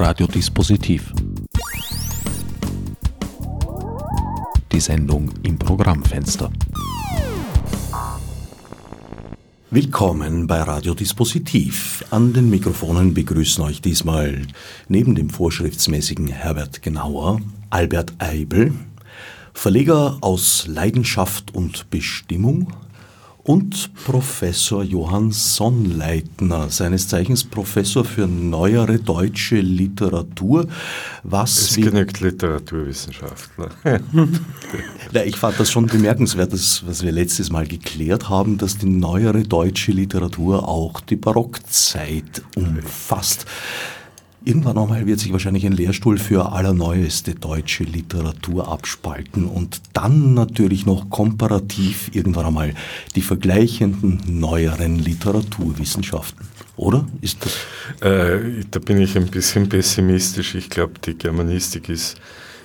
Radiodispositiv. Die Sendung im Programmfenster. Willkommen bei Radiodispositiv. An den Mikrofonen begrüßen euch diesmal neben dem vorschriftsmäßigen Herbert Genauer Albert Eibel, Verleger aus Leidenschaft und Bestimmung, und Professor Johann Sonnleitner, seines Zeichens Professor für neuere deutsche Literatur. Was es genügt Literaturwissenschaftler. ja, ich fand das schon bemerkenswert, das, was wir letztes Mal geklärt haben, dass die neuere deutsche Literatur auch die Barockzeit umfasst. Irgendwann einmal wird sich wahrscheinlich ein Lehrstuhl für allerneueste deutsche Literatur abspalten und dann natürlich noch komparativ irgendwann einmal die vergleichenden neueren Literaturwissenschaften. Oder? Ist das? Äh, da bin ich ein bisschen pessimistisch. Ich glaube, die Germanistik ist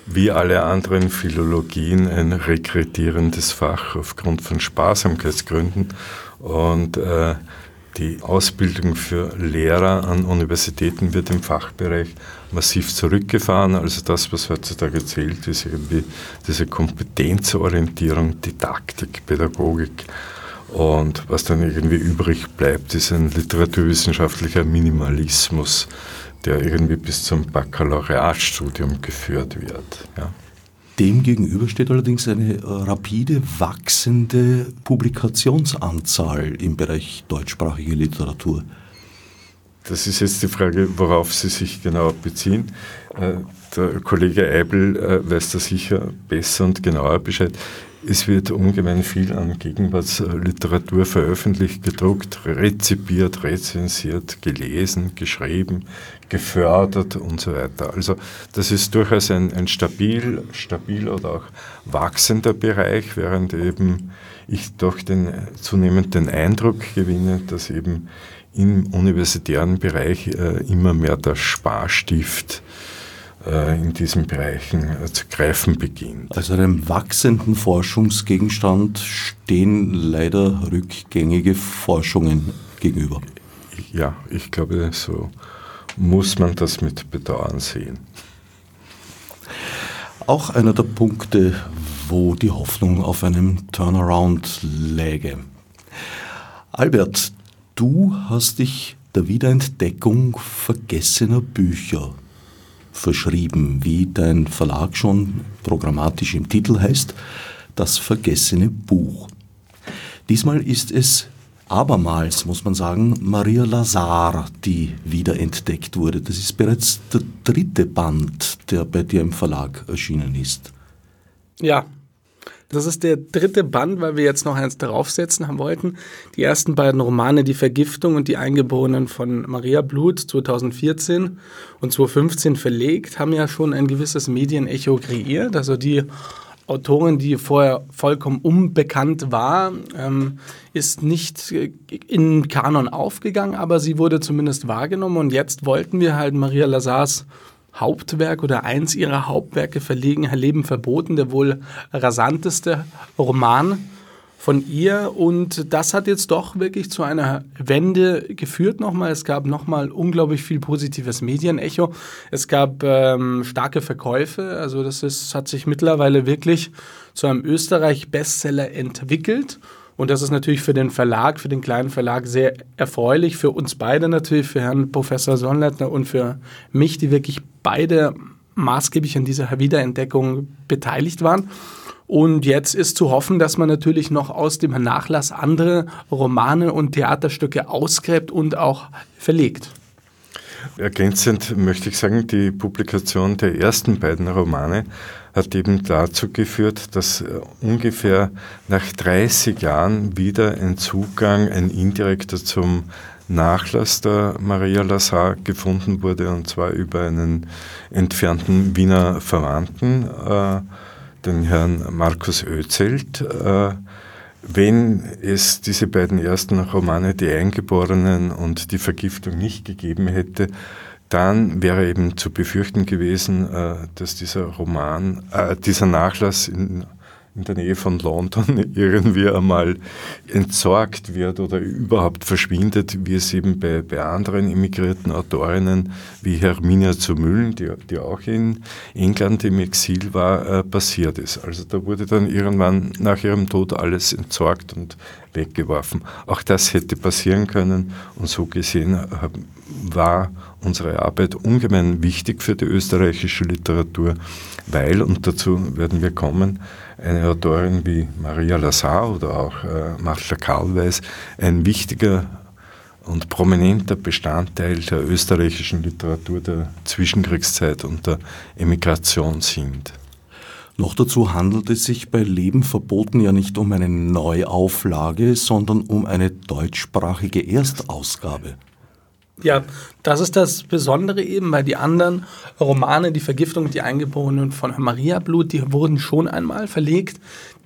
wie alle anderen Philologien ein rekretierendes Fach aufgrund von Sparsamkeitsgründen. Und äh, die Ausbildung für Lehrer an Universitäten wird im Fachbereich massiv zurückgefahren. Also das, was heutzutage zählt, ist irgendwie diese Kompetenzorientierung, Didaktik, Pädagogik. Und was dann irgendwie übrig bleibt, ist ein literaturwissenschaftlicher Minimalismus, der irgendwie bis zum Baccalaureatstudium geführt wird. Ja. Demgegenüber steht allerdings eine äh, rapide wachsende Publikationsanzahl im Bereich deutschsprachige Literatur. Das ist jetzt die Frage, worauf Sie sich genau beziehen. Äh, der Kollege Eibel äh, weiß da sicher besser und genauer Bescheid. Es wird ungemein viel an Gegenwartsliteratur veröffentlicht, gedruckt, rezipiert, rezensiert, gelesen, geschrieben, gefördert und so weiter. Also das ist durchaus ein, ein stabil, stabil oder auch wachsender Bereich, während eben ich doch den, zunehmend den Eindruck gewinne, dass eben im universitären Bereich äh, immer mehr der Sparstift in diesen Bereichen äh, zu greifen beginnt. Also einem wachsenden Forschungsgegenstand stehen leider rückgängige Forschungen gegenüber. Ja, ich glaube, so muss man das mit Bedauern sehen. Auch einer der Punkte, wo die Hoffnung auf einem Turnaround läge. Albert, du hast dich der Wiederentdeckung vergessener Bücher verschrieben, wie dein Verlag schon programmatisch im Titel heißt, das vergessene Buch. Diesmal ist es abermals, muss man sagen, Maria Lazar, die wiederentdeckt wurde. Das ist bereits der dritte Band, der bei dir im Verlag erschienen ist. Ja, das ist der dritte Band, weil wir jetzt noch eins draufsetzen haben wollten. Die ersten beiden Romane, Die Vergiftung und Die Eingeborenen von Maria Blut 2014 und 2015 verlegt, haben ja schon ein gewisses Medienecho kreiert. Also die Autorin, die vorher vollkommen unbekannt war, ähm, ist nicht in Kanon aufgegangen, aber sie wurde zumindest wahrgenommen und jetzt wollten wir halt Maria Lazars Hauptwerk oder eins ihrer Hauptwerke verlegen, Leben verboten, der wohl rasanteste Roman von ihr. Und das hat jetzt doch wirklich zu einer Wende geführt nochmal. Es gab nochmal unglaublich viel positives Medienecho. Es gab ähm, starke Verkäufe. Also das ist, hat sich mittlerweile wirklich zu einem Österreich-Bestseller entwickelt. Und das ist natürlich für den Verlag, für den kleinen Verlag sehr erfreulich, für uns beide natürlich, für Herrn Professor Sonnleitner und für mich, die wirklich beide maßgeblich an dieser Wiederentdeckung beteiligt waren. Und jetzt ist zu hoffen, dass man natürlich noch aus dem Nachlass andere Romane und Theaterstücke ausgräbt und auch verlegt. Ergänzend möchte ich sagen, die Publikation der ersten beiden Romane hat eben dazu geführt, dass äh, ungefähr nach 30 Jahren wieder ein Zugang, ein indirekter zum Nachlass der Maria Lazar gefunden wurde, und zwar über einen entfernten Wiener Verwandten, äh, den Herrn Markus Özelt. Äh, wenn es diese beiden ersten Romane, Die Eingeborenen und Die Vergiftung, nicht gegeben hätte, dann wäre eben zu befürchten gewesen, äh, dass dieser Roman, äh, dieser Nachlass in in der Nähe von London irgendwie einmal entsorgt wird oder überhaupt verschwindet, wie es eben bei, bei anderen immigrierten Autorinnen wie Herminia zu Müllen, die, die auch in England im Exil war, äh, passiert ist. Also da wurde dann irgendwann nach ihrem Tod alles entsorgt und weggeworfen. Auch das hätte passieren können und so gesehen äh, war unsere Arbeit ungemein wichtig für die österreichische Literatur, weil, und dazu werden wir kommen, eine Autorin wie Maria Lazar oder auch äh, Martha Karlweis ein wichtiger und prominenter Bestandteil der österreichischen Literatur der Zwischenkriegszeit und der Emigration sind. Noch dazu handelt es sich bei Leben verboten ja nicht um eine Neuauflage, sondern um eine deutschsprachige Erstausgabe. Ja, das ist das Besondere eben, weil die anderen Romane, die Vergiftung, die Eingeborenen von Maria Blut, die wurden schon einmal verlegt.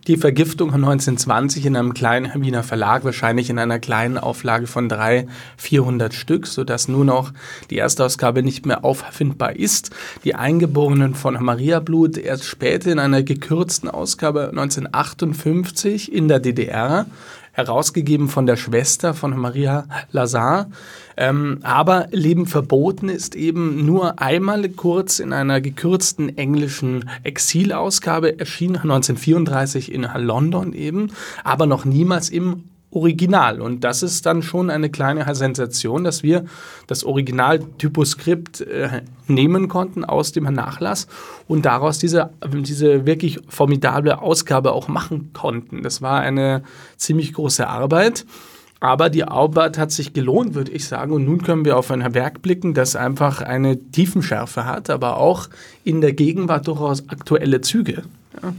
Die Vergiftung von 1920 in einem kleinen Wiener Verlag, wahrscheinlich in einer kleinen Auflage von 300, 400 Stück, sodass nur noch die erste Ausgabe nicht mehr auffindbar ist. Die Eingeborenen von Maria Blut erst später in einer gekürzten Ausgabe 1958 in der DDR herausgegeben von der Schwester von Maria Lazar. Ähm, aber Leben verboten ist eben nur einmal kurz in einer gekürzten englischen Exilausgabe, erschien 1934 in London eben, aber noch niemals im Original. Und das ist dann schon eine kleine Sensation, dass wir das Original-Typoskript äh, nehmen konnten aus dem Nachlass und daraus diese, diese wirklich formidable Ausgabe auch machen konnten. Das war eine ziemlich große Arbeit. Aber die Arbeit hat sich gelohnt, würde ich sagen. Und nun können wir auf ein Werk blicken, das einfach eine Tiefenschärfe hat, aber auch in der Gegenwart durchaus aktuelle Züge. Ja.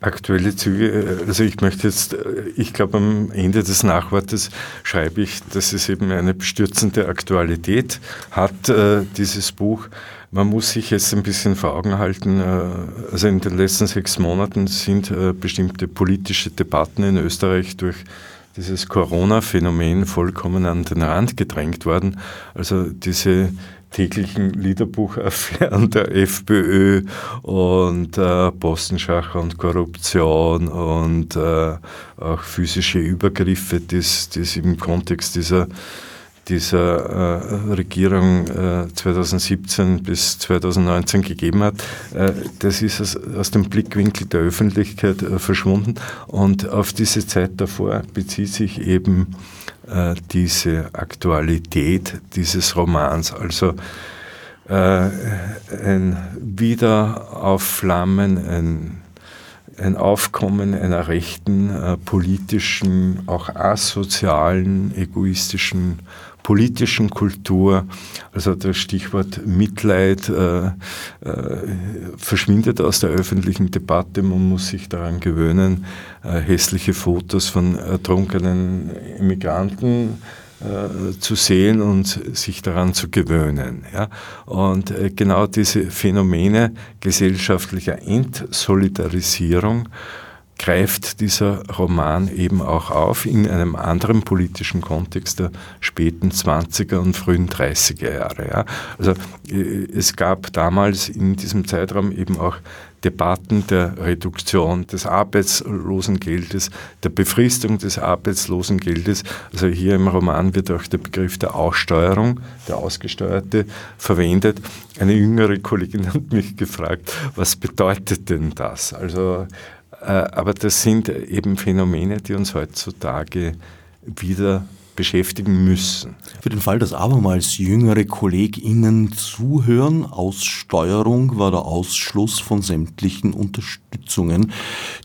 Aktuelle Züge, also ich möchte jetzt, ich glaube am Ende des Nachwortes schreibe ich, dass es eben eine bestürzende Aktualität hat, äh, dieses Buch. Man muss sich jetzt ein bisschen vor Augen halten, äh, also in den letzten sechs Monaten sind äh, bestimmte politische Debatten in Österreich durch dieses Corona-Phänomen vollkommen an den Rand gedrängt worden. Also diese täglichen Liederbuchaffären der FPÖ und äh, Postenschacher und Korruption und äh, auch physische Übergriffe, die es im Kontext dieser dieser äh, Regierung äh, 2017 bis 2019 gegeben hat, äh, das ist aus, aus, dem Blickwinkel der Öffentlichkeit äh, verschwunden. Und auf diese Zeit davor bezieht sich eben äh, diese Aktualität dieses Romans. Also äh, ein Wiederaufflammen, ein ein Aufkommen einer rechten, äh, politischen, auch asozialen, egoistischen politischen Kultur, also das Stichwort Mitleid äh, äh, verschwindet aus der öffentlichen Debatte. Man muss sich daran gewöhnen, äh, hässliche Fotos von ertrunkenen Immigranten äh, zu sehen und sich daran zu gewöhnen. Ja? Und äh, genau diese Phänomene gesellschaftlicher Entsolidarisierung greift dieser Roman eben auch auf in einem anderen politischen Kontext der späten 20er und frühen 30er Jahre. Ja. Also äh, es gab damals in diesem Zeitraum eben auch Debatten der Reduktion des Arbeitslosengeldes, der Befristung des Arbeitslosengeldes. Also hier im Roman wird auch der Begriff der Aussteuerung, der Ausgesteuerte, verwendet. Eine jüngere Kollegin hat mich gefragt, was bedeutet denn das? Also aber das sind eben Phänomene, die uns heutzutage wieder beschäftigen müssen. Für den Fall, dass abermals jüngere KollegInnen zuhören, Aussteuerung war der Ausschluss von sämtlichen Unterstützungen,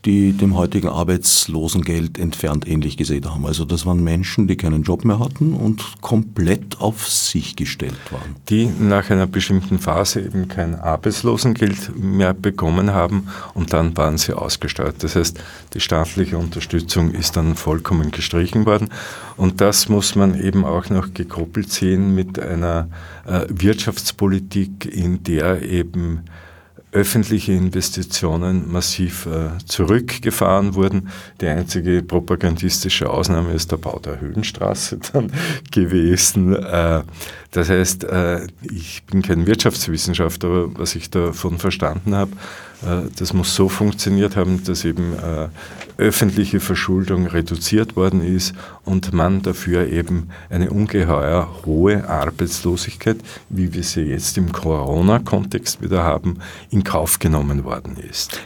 die dem heutigen Arbeitslosengeld entfernt ähnlich gesehen haben. Also das waren Menschen, die keinen Job mehr hatten und komplett auf sich gestellt waren. Die nach einer bestimmten Phase eben kein Arbeitslosengeld mehr bekommen haben und dann waren sie ausgesteuert. Das heißt, die staatliche Unterstützung ist dann vollkommen gestrichen worden und das muss man eben auch noch gekoppelt sehen mit einer äh, Wirtschaftspolitik, in der eben öffentliche Investitionen massiv äh, zurückgefahren wurden. Die einzige propagandistische Ausnahme ist der Bau der Höhenstraße dann gewesen. Äh, das heißt, äh, ich bin kein Wirtschaftswissenschaftler, aber was ich davon verstanden habe, das muss so funktioniert haben, dass eben äh, öffentliche Verschuldung reduziert worden ist und man dafür eben eine ungeheuer hohe Arbeitslosigkeit, wie wir sie jetzt im Corona-Kontext wieder haben, in Kauf genommen worden ist.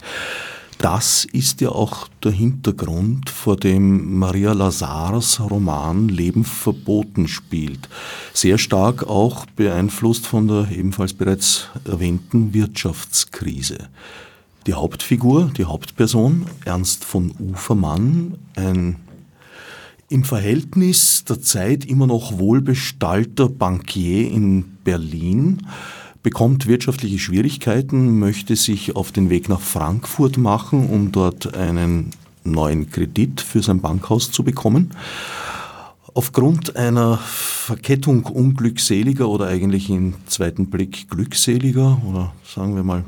Das ist ja auch der Hintergrund, vor dem Maria Lazars Roman Leben verboten spielt. Sehr stark auch beeinflusst von der ebenfalls bereits erwähnten Wirtschaftskrise. Die Hauptfigur, die Hauptperson, Ernst von Ufermann, ein im Verhältnis der Zeit immer noch wohlbestallter Bankier in Berlin, bekommt wirtschaftliche Schwierigkeiten, möchte sich auf den Weg nach Frankfurt machen, um dort einen neuen Kredit für sein Bankhaus zu bekommen. Aufgrund einer Verkettung unglückseliger oder eigentlich im zweiten Blick glückseliger oder sagen wir mal,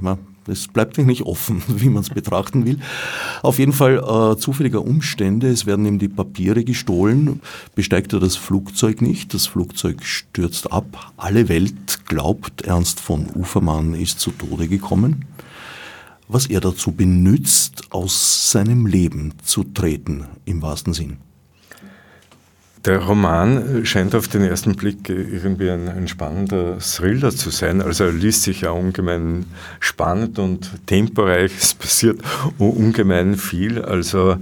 es bleibt nicht offen, wie man es betrachten will. Auf jeden Fall äh, zufälliger Umstände. Es werden ihm die Papiere gestohlen. Besteigt er das Flugzeug nicht. Das Flugzeug stürzt ab. Alle Welt glaubt, Ernst von Ufermann ist zu Tode gekommen. Was er dazu benützt, aus seinem Leben zu treten, im wahrsten Sinn. Der Roman scheint auf den ersten Blick irgendwie ein, ein, spannender Thriller zu sein. Also er liest sich ja ungemein spannend und temporeich. Es passiert ungemein viel. Also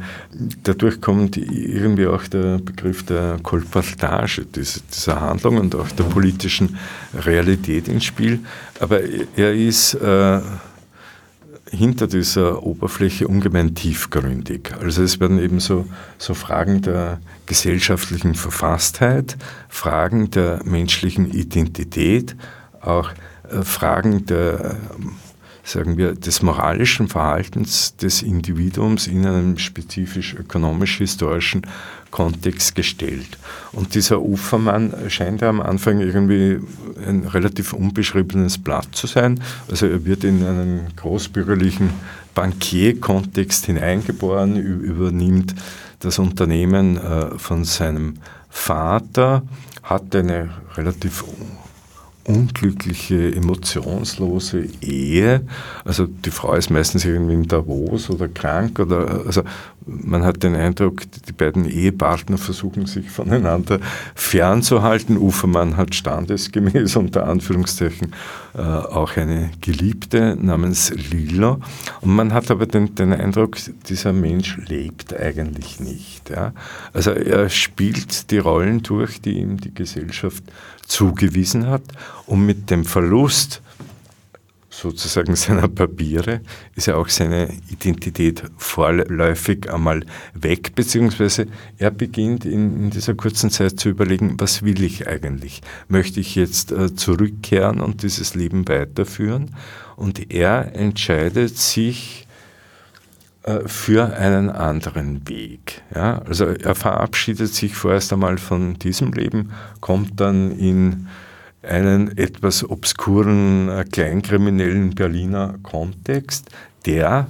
dadurch kommt irgendwie auch der Begriff der Kolportage dieser Handlung und auch der politischen Realität ins Spiel. Aber er ist äh, hinter dieser Oberfläche ungemein tiefgründig. Also es werden eben so, so Fragen der gesellschaftlichen Verfasstheit, Fragen der menschlichen Identität, auch äh, Fragen der sagen wir, des moralischen Verhaltens des Individuums in einem spezifisch ökonomisch-historischen Kontext gestellt. Und dieser Ufermann scheint ja am Anfang irgendwie ein relativ unbeschriebenes Blatt zu sein. Also er wird in einen großbürgerlichen Bankierkontext hineingeboren, übernimmt das Unternehmen äh, von seinem Vater, hat eine relativ unglückliche, emotionslose Ehe. Also die Frau ist meistens irgendwie in Davos oder krank oder also man hat den Eindruck, die beiden Ehepartner versuchen sich voneinander fernzuhalten. Ufermann hat standesgemäß unter Anführungszeichen äh, auch eine Geliebte namens Lilo. Und man hat aber den, den Eindruck, dieser Mensch lebt eigentlich nicht. Ja? Also er spielt die Rollen durch, die ihm die Gesellschaft zugewiesen hat, und mit dem Verlust sozusagen seiner Papiere ist ja auch seine Identität vorläufig einmal weg, beziehungsweise er beginnt in, in dieser kurzen Zeit zu überlegen, was will ich eigentlich? Möchte ich jetzt äh, zurückkehren und dieses Leben weiterführen? Und er entscheidet sich für einen anderen Weg. Ja? Also er verabschiedet sich vorerst einmal von diesem Leben, kommt dann in einen etwas obskuren, äh, kleinkriminellen Berliner Kontext, der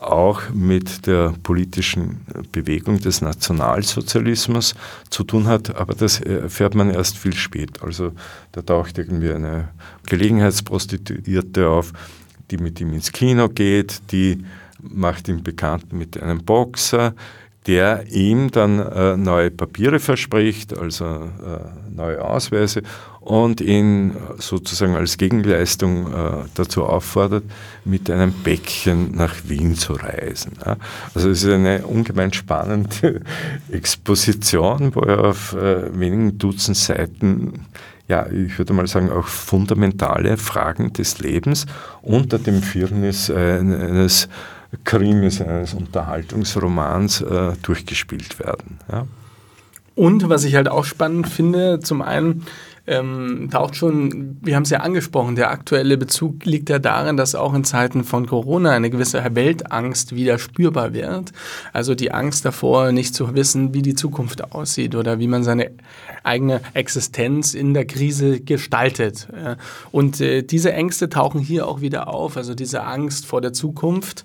auch mit der politischen Bewegung des Nationalsozialismus zu tun hat, aber das erfährt man erst viel spät. Also da taucht irgendwie eine Gelegenheitsprostituierte auf, die mit ihm ins Kino geht, die macht ihn bekannt mit einem Boxer, der ihm dann äh, neue Papiere verspricht, also äh, neue Ausweise und ihn sozusagen als Gegenleistung äh, dazu auffordert, mit einem Bäckchen nach Wien zu reisen. Ja. Also es ist eine ungemein spannende Exposition, wo er auf äh, wenigen Dutzend Seiten ja, ich würde mal sagen, auch fundamentale Fragen des Lebens unter dem Firnis eines Krimis, eines Unterhaltungsromans äh, durchgespielt werden. Ja. Und was ich halt auch spannend finde, zum einen ähm, taucht schon, wir haben es ja angesprochen, der aktuelle Bezug liegt ja darin, dass auch in Zeiten von Corona eine gewisse Weltangst wieder spürbar wird. Also die Angst davor, nicht zu wissen, wie die Zukunft aussieht oder wie man seine eigene Existenz in der Krise gestaltet. Und äh, diese Ängste tauchen hier auch wieder auf. Also diese Angst vor der Zukunft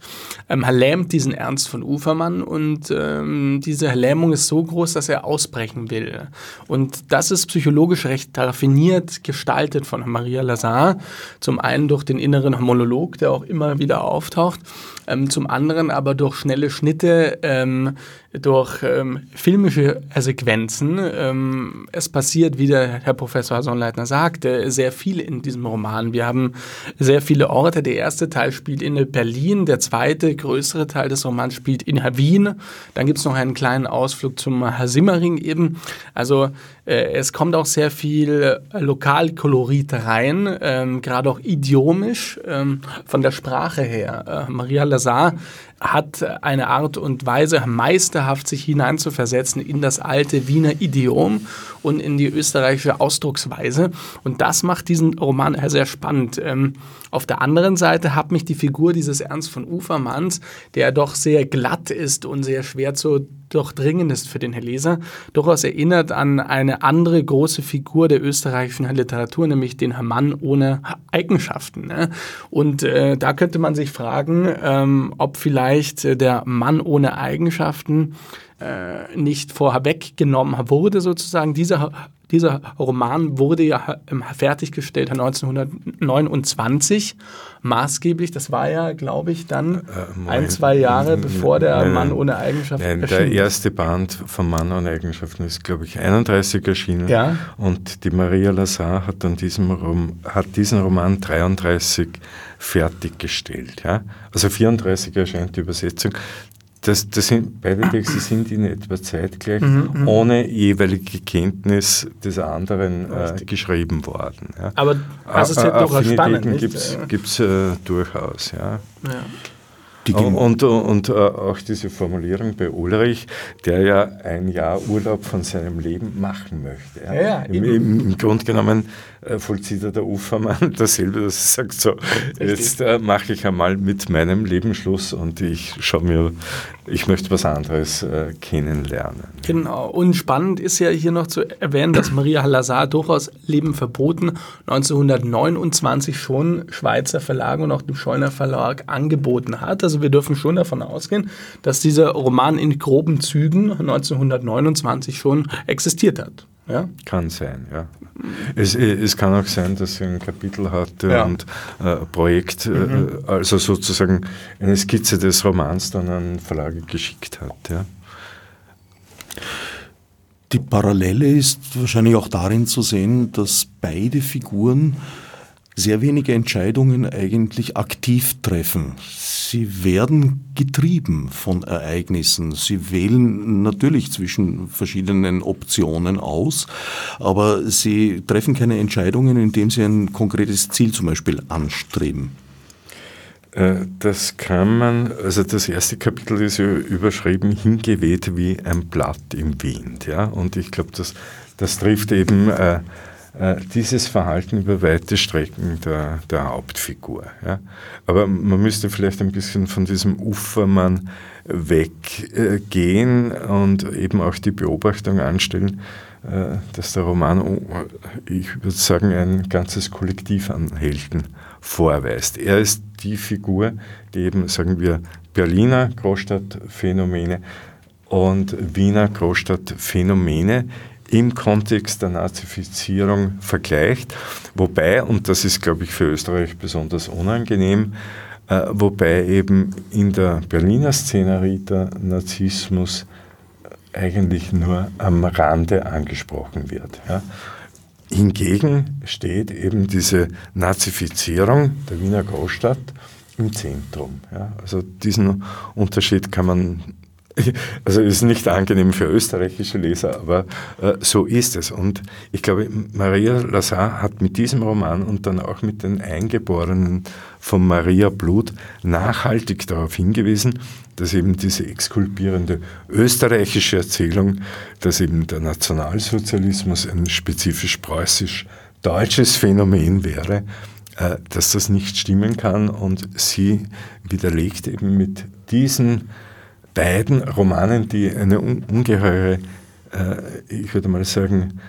ähm, lähmt diesen Ernst von Ufermann und ähm, diese Lähmung ist so groß, dass er ausbrechen will. Und das ist psychologisch recht raffiniert gestaltet von Maria Lazar. Zum einen durch den inneren Monolog, der auch immer wieder auftaucht, ähm, zum anderen aber durch schnelle Schnitte, ähm, durch ähm, filmische Sequenzen. Ähm, es passiert, wie der Herr Professor Sonnleitner sagte, sehr viel in diesem Roman. Wir haben sehr viele Orte. Der erste Teil spielt in Berlin, der zweite, größere Teil des Romans spielt in Wien. Dann gibt es noch einen kleinen Ausflug zum Simmering eben. Also äh, es kommt auch sehr viel äh, Lokalkolorit rein, ähm, gerade auch idiomisch ähm, von der Sprache her. Äh, Maria Lazar hat eine Art und Weise, meisterhaft sich hineinzuversetzen in das alte Wiener Idiom und in die österreichische Ausdrucksweise. Und das macht diesen Roman sehr spannend. Ähm, auf der anderen Seite hat mich die Figur dieses Ernst von Ufermanns, der doch sehr glatt ist und sehr schwer zu durchdringen ist für den Leser, durchaus erinnert an eine andere große Figur der österreichischen Literatur, nämlich den Mann ohne Eigenschaften. Ne? Und äh, da könnte man sich fragen, ähm, ob vielleicht äh, der Mann ohne Eigenschaften äh, nicht vorher weggenommen wurde, sozusagen. Dieser dieser Roman wurde ja ähm, fertiggestellt 1929, maßgeblich. Das war ja, glaube ich, dann äh, ein, zwei Jahre bevor der nein, Mann ohne Eigenschaften nein, Der erste Band vom Mann ohne Eigenschaften ist, glaube ich, 31 erschienen. Ja. Und die Maria Lazar hat, an diesem Rom, hat diesen Roman 33 fertiggestellt. Ja? Also 34 erscheint die Übersetzung. Das, das sind, beide Texte sind in etwa zeitgleich, mhm, mhm. ohne jeweilige Kenntnis des anderen äh, geschrieben worden. Ja. Aber also es ist ja durchaus spannend. Gibt es äh, durchaus, ja. ja. Und, und, und, äh, auch diese Formulierung bei Ulrich, der ja ein Jahr Urlaub von seinem Leben machen möchte. Ja. Ja, Im, im, Im Grunde genommen äh, vollzieht er der Ufermann dasselbe, dass er sagt, so, jetzt äh, mache ich einmal mit meinem Leben Schluss und ich schaue mir, ich möchte was anderes äh, kennenlernen. Genau, und spannend ist ja hier noch zu erwähnen, dass Maria Lazar durchaus Leben verboten 1929 schon Schweizer Verlage und auch dem Scheuner Verlag angeboten hat. Also wir dürfen schon davon ausgehen, dass dieser Roman in groben Zügen 1929 schon existiert hat. Ja? Kann sein, ja. Es, es kann auch sein, dass sie ein Kapitel hatte ja. und äh, Projekt, äh, mhm. äh, also sozusagen eine Skizze des Romans dann an Verlage geschickt hat. Ja. Die Parallele ist wahrscheinlich auch darin zu sehen, dass beide Figuren sehr wenige Entscheidungen eigentlich aktiv treffen. Sie werden getrieben von Ereignissen. Sie wählen natürlich zwischen verschiedenen Optionen aus, aber sie treffen keine Entscheidungen, indem sie ein konkretes Ziel zum Beispiel anstreben. Äh, das kann man, also das erste Kapitel ist ja überschrieben, hingeweht wie ein Blatt im Wind. Ja? Und ich glaube, das, das trifft eben äh, dieses Verhalten über weite Strecken der, der Hauptfigur. Ja. Aber man müsste vielleicht ein bisschen von diesem Ufermann weggehen und eben auch die Beobachtung anstellen, äh, dass der Roman, oh, ich würde sagen, ein ganzes Kollektiv an Helden vorweist. Er ist die Figur, die eben, sagen wir, Berliner Großstadtphänomene und Wiener Großstadtphänomene im Kontext der Nazifizierung vergleicht, wobei, und das ist, glaube ich, für Österreich besonders unangenehm, äh, wobei eben in der Berliner Szenerie der Nazismus eigentlich nur am Rande angesprochen wird. Ja. Hingegen steht eben diese Nazifizierung der Wiener Großstadt im Zentrum. Ja. Also diesen Unterschied kann man also ist nicht angenehm für österreichische Leser, aber äh, so ist es. Und ich glaube, Maria Lazar hat mit diesem Roman und dann auch mit den Eingeborenen von Maria Blut nachhaltig darauf hingewiesen, dass eben diese exkulpierende österreichische Erzählung, dass eben der Nationalsozialismus ein spezifisch preußisch-deutsches Phänomen wäre, äh, dass das nicht stimmen kann. Und sie widerlegt eben mit diesen beiden Romanen, die eine ungeheure, äh, ich würde mal sagen,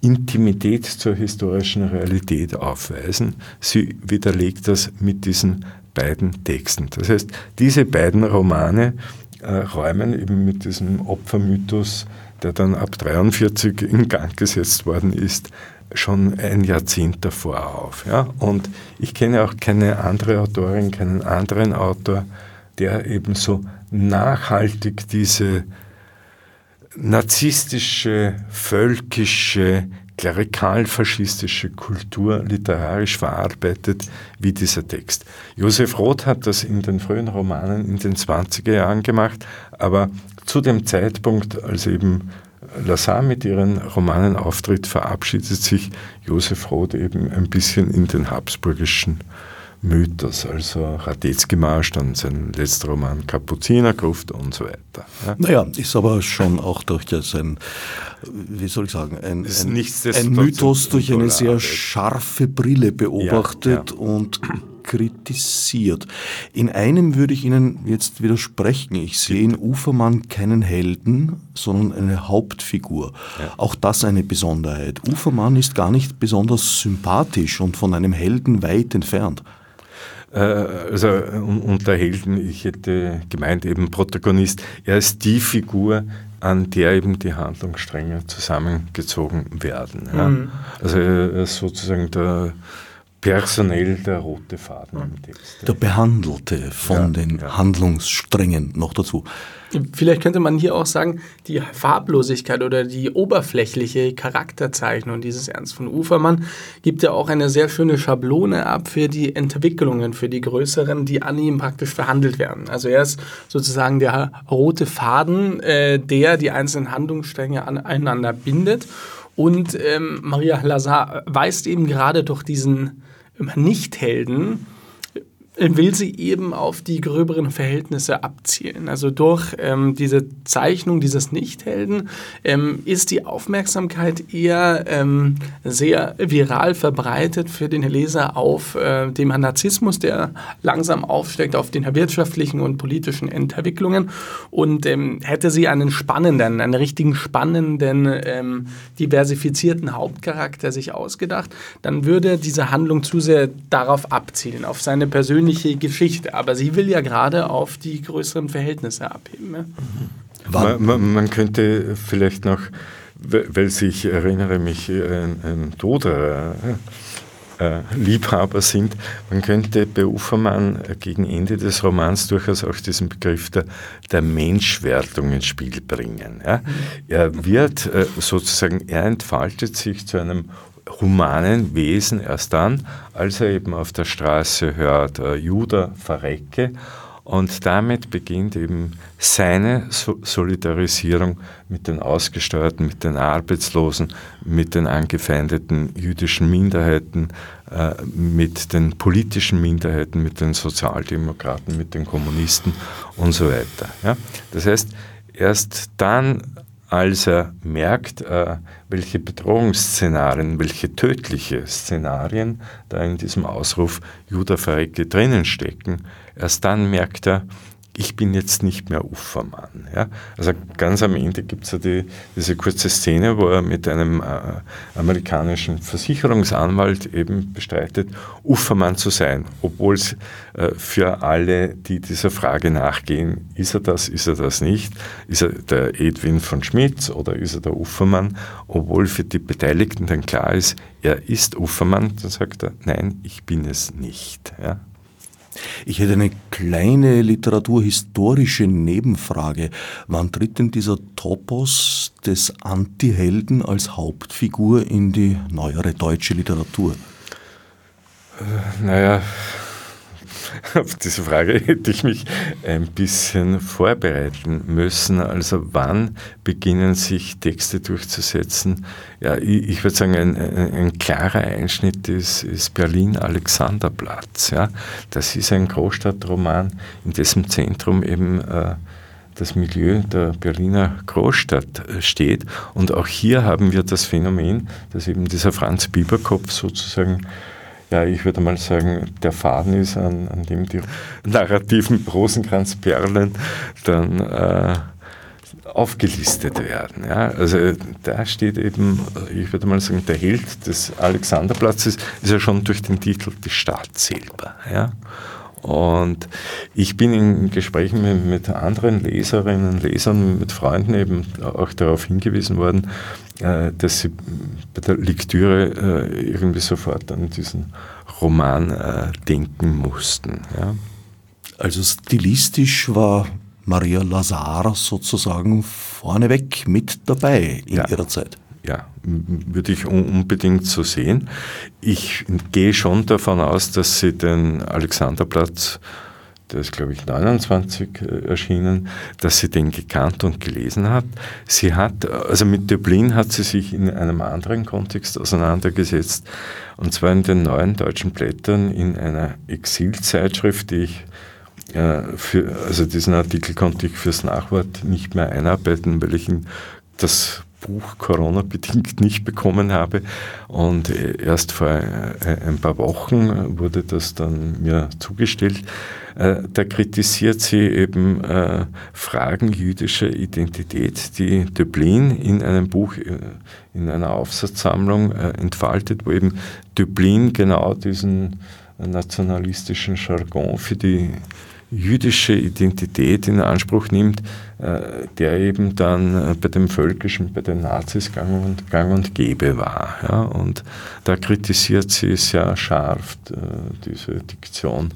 Intimität zur historischen Realität aufweisen. Sie widerlegt das mit diesen beiden Texten. Das heißt, diese beiden Romane äh, räumen eben mit diesem Opfermythos, der dann ab 43 in Gang gesetzt worden ist, schon ein Jahrzehnt davor auf. Ja? Und ich kenne auch keine andere Autorin, keinen anderen Autor, der eben so nachhaltig diese narzisstische, völkische, klerikal-faschistische Kultur literarisch verarbeitet wie dieser Text. Josef Roth hat das in den frühen Romanen in den 20er Jahren gemacht, aber zu dem Zeitpunkt, als eben Lazar mit ihren Romanen auftritt, verabschiedet sich Josef Roth eben ein bisschen in den habsburgischen Mythos, also Radetzky-Marsch, dann sein letzter Roman Kapuzinergruft und so weiter. Ja. Naja, ist aber schon auch durchaus ein, wie soll ich sagen, ein, ein, ein Mythos durch eine sehr scharfe Brille beobachtet ja, ja. und kritisiert. In einem würde ich Ihnen jetzt widersprechen. Ich sehe in Ufermann keinen Helden, sondern eine Hauptfigur. Ja. Auch das eine Besonderheit. Ufermann ist gar nicht besonders sympathisch und von einem Helden weit entfernt. Äh, also unter Helden, ich hätte gemeint eben Protagonist, er ist die Figur, an der eben die Handlungsstränge zusammengezogen werden. Ja. Mhm. Also er ist sozusagen der personell der rote Faden im Text. Der Behandelte von ja, den ja. Handlungssträngen noch dazu. Vielleicht könnte man hier auch sagen, die Farblosigkeit oder die oberflächliche Charakterzeichnung dieses Ernst von Ufermann gibt ja auch eine sehr schöne Schablone ab für die Entwicklungen, für die größeren, die an ihm praktisch verhandelt werden. Also er ist sozusagen der rote Faden, äh, der die einzelnen Handlungsstränge aneinander bindet. Und ähm, Maria Lazar weist eben gerade durch diesen Nicht-Helden will sie eben auf die gröberen Verhältnisse abzielen. Also durch ähm, diese Zeichnung dieses Nichthelden ähm, ist die Aufmerksamkeit eher ähm, sehr viral verbreitet für den Leser auf äh, dem Narzissmus, der langsam aufsteigt, auf den wirtschaftlichen und politischen Entwicklungen. Und ähm, hätte sie einen spannenden, einen richtigen spannenden, ähm, diversifizierten Hauptcharakter sich ausgedacht, dann würde diese Handlung zu sehr darauf abzielen, auf seine persönliche persönliche Geschichte, aber sie will ja gerade auf die größeren Verhältnisse abheben. Ja? Mhm. Man, man, man, könnte vielleicht noch, weil ich erinnere mich, ein, ein Toderer, äh, Liebhaber sind. Man könnte bei Ufermann gegen Ende des Romans durchaus auch diesen Begriff der, der Menschwertung ins Spiel bringen. Ja? Er wird äh, sozusagen, er entfaltet sich zu einem humanen Wesen erst dann, als er eben auf der Straße hört, äh, Judah verrecke. Und damit beginnt eben seine Solidarisierung mit den Ausgesteuerten, mit den Arbeitslosen, mit den angefeindeten jüdischen Minderheiten, äh, mit den politischen Minderheiten, mit den Sozialdemokraten, mit den Kommunisten und so weiter. Ja? Das heißt, erst dann als er merkt, äh, welche Bedrohungsszenarien, welche tödliche Szenarien da in diesem Ausruf Judah verrecke drinnen stecken, erst dann merkt er, ich bin jetzt nicht mehr Ufermann. Ja? Also ganz am Ende gibt es ja die, diese kurze Szene, wo er mit einem äh, amerikanischen Versicherungsanwalt eben bestreitet, Ufermann zu sein, obwohl es äh, für alle, die dieser Frage nachgehen, ist er das, ist er das nicht, ist er der Edwin von Schmitz oder ist er der Ufermann, obwohl für die Beteiligten dann klar ist, er ist Ufermann, dann sagt er, nein, ich bin es nicht. Ja? Ich hätte eine kleine literaturhistorische Nebenfrage. Wann tritt denn dieser Topos des Antihelden als Hauptfigur in die neuere deutsche Literatur? Äh, naja, Auf diese Frage hätte ich mich ein bisschen vorbereiten müssen. Also wann beginnen sich Texte durchzusetzen? Ja, ich, ich würde sagen, ein, ein, ein, klarer Einschnitt ist, ist Berlin-Alexanderplatz. Ja? Das ist ein Großstadtroman, in dessen Zentrum eben äh, das Milieu der Berliner Großstadt äh, steht. Und auch hier haben wir das Phänomen, dass eben dieser Franz Bieberkopf sozusagen ja, ich würde mal sagen, der Faden ist, an, an dem die narrativen Rosenkranzperlen dann äh, aufgelistet werden. Ja. Also da steht eben, ich würde mal sagen, der Held des Alexanderplatzes ist ja schon durch den Titel die Stadt selber. Ja. Und ich bin in Gesprächen mit, mit anderen Leserinnen und Lesern, mit Freunden eben auch darauf hingewiesen worden, äh, dass sie bei der Lektüre äh, irgendwie sofort an diesen Roman äh, denken mussten. Ja. Also stilistisch war Maria Lazar sozusagen vorneweg mit dabei in ja. ihrer Zeit. Ja, würde ich unbedingt so sehen. Ich gehe schon davon aus, dass sie den Alexanderplatz, der ist glaube ich 29 äh, erschienen, dass sie den gekannt und gelesen hat. Sie hat, also mit Dublin hat sie sich in einem anderen Kontext auseinandergesetzt, und zwar in den neuen deutschen Blättern in einer Exilzeitschrift, die ich äh, für, also diesen Artikel konnte ich fürs Nachwort nicht mehr einarbeiten, weil ich ihn das Buch Corona-bedingt nicht bekommen habe. Und erst vor äh, ein paar Wochen wurde das dann mir zugestellt. Äh, da kritisiert sie eben äh, Fragen jüdischer Identität, die Döblin in einem Buch, in einer Aufsatzsammlung entfaltet, wo eben Döblin genau diesen nationalistischen Jargon für die jüdische Identität in Anspruch nimmt, äh, der eben dann äh, bei dem Völkischen, bei den Nazis gang und, gang und gäbe war. Ja? Und da kritisiert sie sehr scharf äh, diese Diktion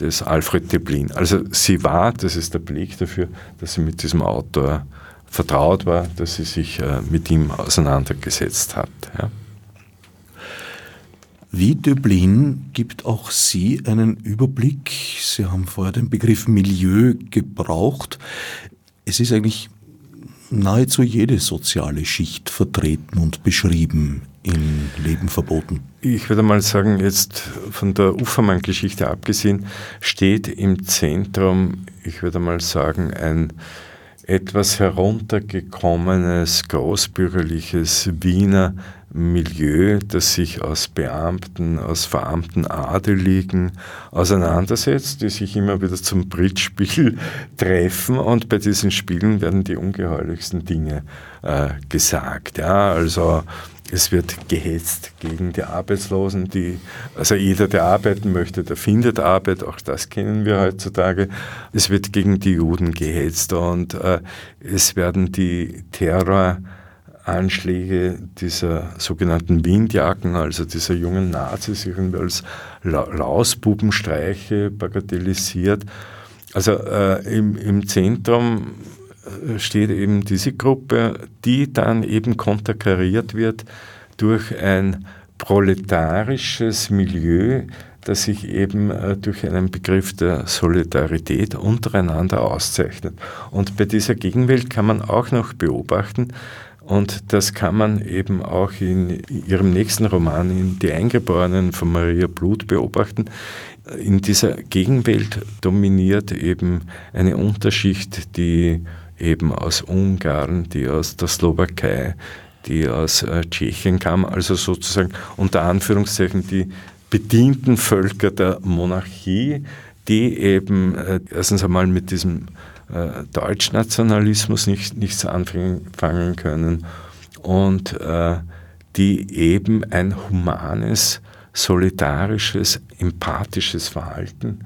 des Alfred Deblin. Also sie war, das ist der Beleg dafür, dass sie mit diesem Autor vertraut war, dass sie sich mit ihm auseinandergesetzt hat. Ja? Wie Döblin gibt auch sie einen Überblick. Sie haben vorher den Begriff Milieu gebraucht. Es ist eigentlich nahezu jede soziale Schicht vertreten und beschrieben in Leben verboten. Ich würde mal sagen, jetzt von der Ufermann-Geschichte abgesehen, steht im Zentrum, ich würde mal sagen, ein etwas heruntergekommenes, großbürgerliches Wiener Milieu, das sich aus Beamten, aus verarmten Adeligen auseinandersetzt, die sich immer wieder zum Bridge-Spiel treffen und bei diesen Spielen werden die ungeheuerlichsten Dinge äh, gesagt. Ja, also es wird gehetzt gegen die Arbeitslosen, die, also jeder, der arbeiten möchte, der findet Arbeit, auch das kennen wir heutzutage. Es wird gegen die Juden gehetzt und äh, es werden die Terror Anschläge dieser sogenannten Windjacken, also dieser jungen Nazis, irgendwie als Lausbubenstreiche bagatellisiert. Also äh, im, im Zentrum steht eben diese Gruppe, die dann eben konterkariert wird durch ein proletarisches Milieu, das sich eben äh, durch einen Begriff der Solidarität untereinander auszeichnet. Und bei dieser Gegenwelt kann man auch noch beobachten, und das kann man eben auch in ihrem nächsten Roman, in Die Eingeborenen von Maria Blut, beobachten. In dieser Gegenwelt dominiert eben eine Unterschicht, die eben aus Ungarn, die aus der Slowakei, die aus äh, Tschechien kam, also sozusagen unter Anführungszeichen die bedienten Völker der Monarchie, die eben äh, erstens einmal mit diesem äh, Deutschnationalismus nicht, nichts anfangen können und äh, die eben ein humanes, solidarisches, empathisches Verhalten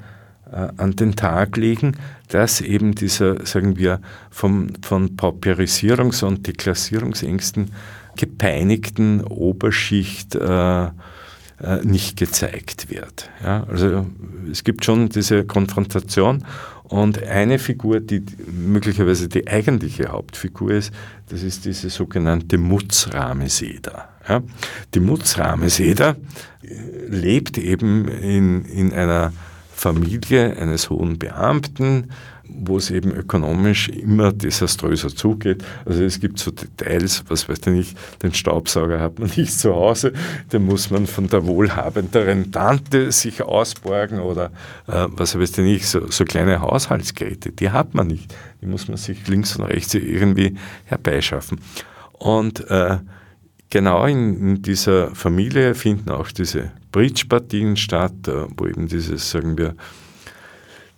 äh, an den Tag legen, das eben dieser, sagen wir, vom, von Pauperisierungs- und Deklassierungsängsten gepeinigten Oberschicht äh, äh, nicht gezeigt wird. Ja, also es gibt schon diese Konfrontation und eine Figur, die möglicherweise die eigentliche Hauptfigur ist, das ist diese sogenannte Mutzrahmeseder. Ja, die Mutzrahmeseder lebt eben in, in einer Familie eines hohen Beamten, wo es eben ökonomisch immer desaströser zugeht. Also es gibt so Details, was weiß ich nicht, den Staubsauger hat man nicht zu Hause, den muss man von der wohlhabenderen Tante sich ausborgen oder äh, was weiß ich nicht, so, so kleine Haushaltsgeräte, die hat man nicht. Die muss man sich links und rechts irgendwie herbeischaffen. Und äh, genau in, in, dieser Familie finden auch diese Bridge-Partien statt, äh, wo eben dieses, sagen wir,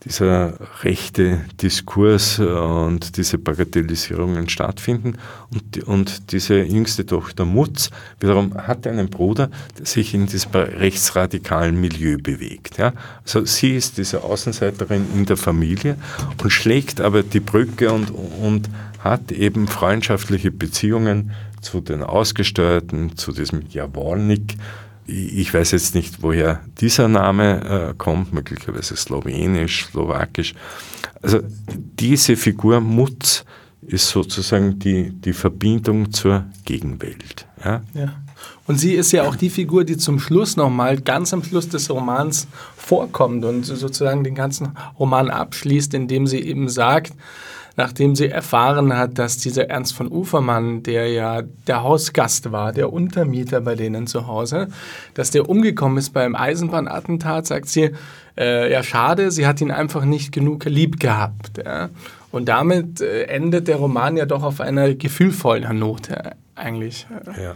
dieser rechte Diskurs und diese Bagatellisierungen stattfinden. Und, und diese jüngste Tochter Mutz wiederum hat einen Bruder, der sich in diesem rechtsradikalen Milieu bewegt. Ja? Also sie ist diese Außenseiterin in der Familie und schlägt aber die Brücke und, und hat eben freundschaftliche Beziehungen zu den Ausgesteuerten, zu diesem Jawornik, ich weiß jetzt nicht, woher dieser Name äh, kommt, möglicherweise slowenisch, slowakisch. Also diese Figur Mutz ist sozusagen die, die Verbindung zur Gegenwelt. Ja? ja. Und sie ist ja auch die Figur, die zum Schluss nochmal, ganz am Schluss des Romans vorkommt und sozusagen den ganzen Roman abschließt, indem sie eben sagt, nachdem sie erfahren hat, dass dieser Ernst von Ufermann, der ja der Hausgast war, der Untermieter bei denen zu Hause, dass der umgekommen ist beim Eisenbahnattentat, sagt sie, äh, ja schade, sie hat ihn einfach nicht genug lieb gehabt. Ja. Und damit äh, endet der Roman ja doch auf einer gefühlvollen Note eigentlich. Ja.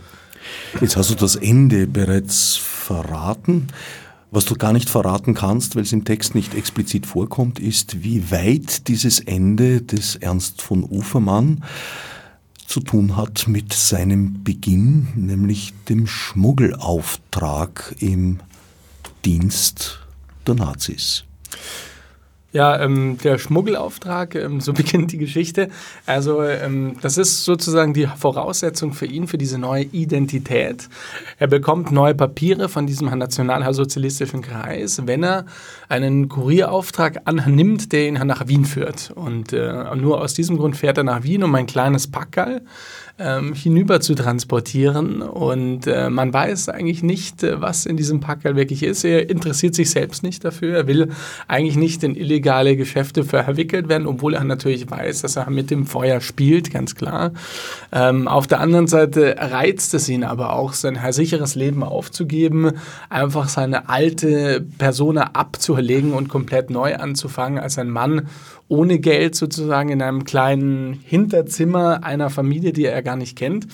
Jetzt hast du das Ende bereits verraten. Was du gar nicht verraten kannst, weil es im Text nicht explizit vorkommt, ist, wie weit dieses Ende des Ernst von Ufermann zu tun hat mit seinem Beginn, nämlich dem Schmuggelauftrag im Dienst der Nazis. Ja, ähm, der Schmuggelauftrag, ähm, so beginnt die Geschichte. Also ähm, das ist sozusagen die Voraussetzung für ihn, für diese neue Identität. Er bekommt neue Papiere von diesem nationalsozialistischen Kreis, wenn er einen Kurierauftrag annimmt, der ihn nach Wien führt. Und äh, nur aus diesem Grund fährt er nach Wien, um ein kleines Packerl ähm, hinüber zu transportieren. Und äh, man weiß eigentlich nicht, äh, was in diesem Packerl wirklich ist. Er interessiert sich selbst nicht dafür. Er will eigentlich nicht in illegale Geschäfte verwickelt werden, obwohl er natürlich weiß, dass er mit dem Feuer spielt, ganz klar. Ähm, auf der anderen Seite reizt es ihn aber auch, sein sicheres Leben aufzugeben, einfach seine alte Persona abzulegen und komplett neu anzufangen als ein Mann ohne Geld sozusagen in einem kleinen Hinterzimmer einer Familie, die er gar nicht kennt.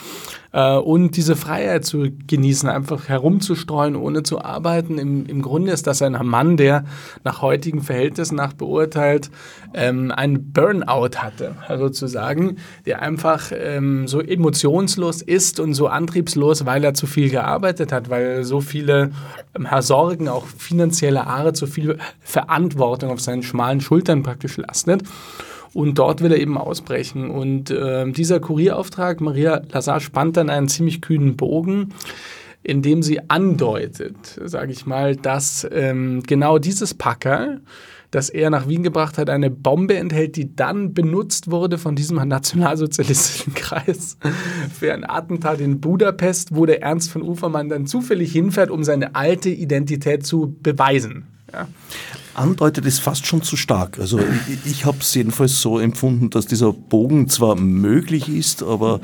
Äh, und diese Freiheit zu genießen, einfach herumzustreuen, ohne zu arbeiten. Im, Im Grunde ist das ein Mann, der nach heutigen Verhältnissen nach beurteilt ähm, einen Burnout hatte, sozusagen, der einfach ähm, so emotionslos ist und so antriebslos, weil er zu viel gearbeitet hat, weil so viele ähm, Sorgen, auch finanzielle Art, so viel Verantwortung auf seinen schmalen Schultern praktisch lastet. Und dort will er eben ausbrechen. Und äh, dieser Kurierauftrag, Maria Lazar spannt dann einen ziemlich kühnen Bogen, in dem sie andeutet, sage ich mal, dass ähm, genau dieses Packer, das er nach Wien gebracht hat, eine Bombe enthält, die dann benutzt wurde von diesem nationalsozialistischen Kreis für ein Attentat in Budapest, wo der Ernst von Ufermann dann zufällig hinfährt, um seine alte Identität zu beweisen. Ja andeutet, ist fast schon zu stark. Also ich, ich habe es jedenfalls so empfunden, dass dieser Bogen zwar möglich ist, aber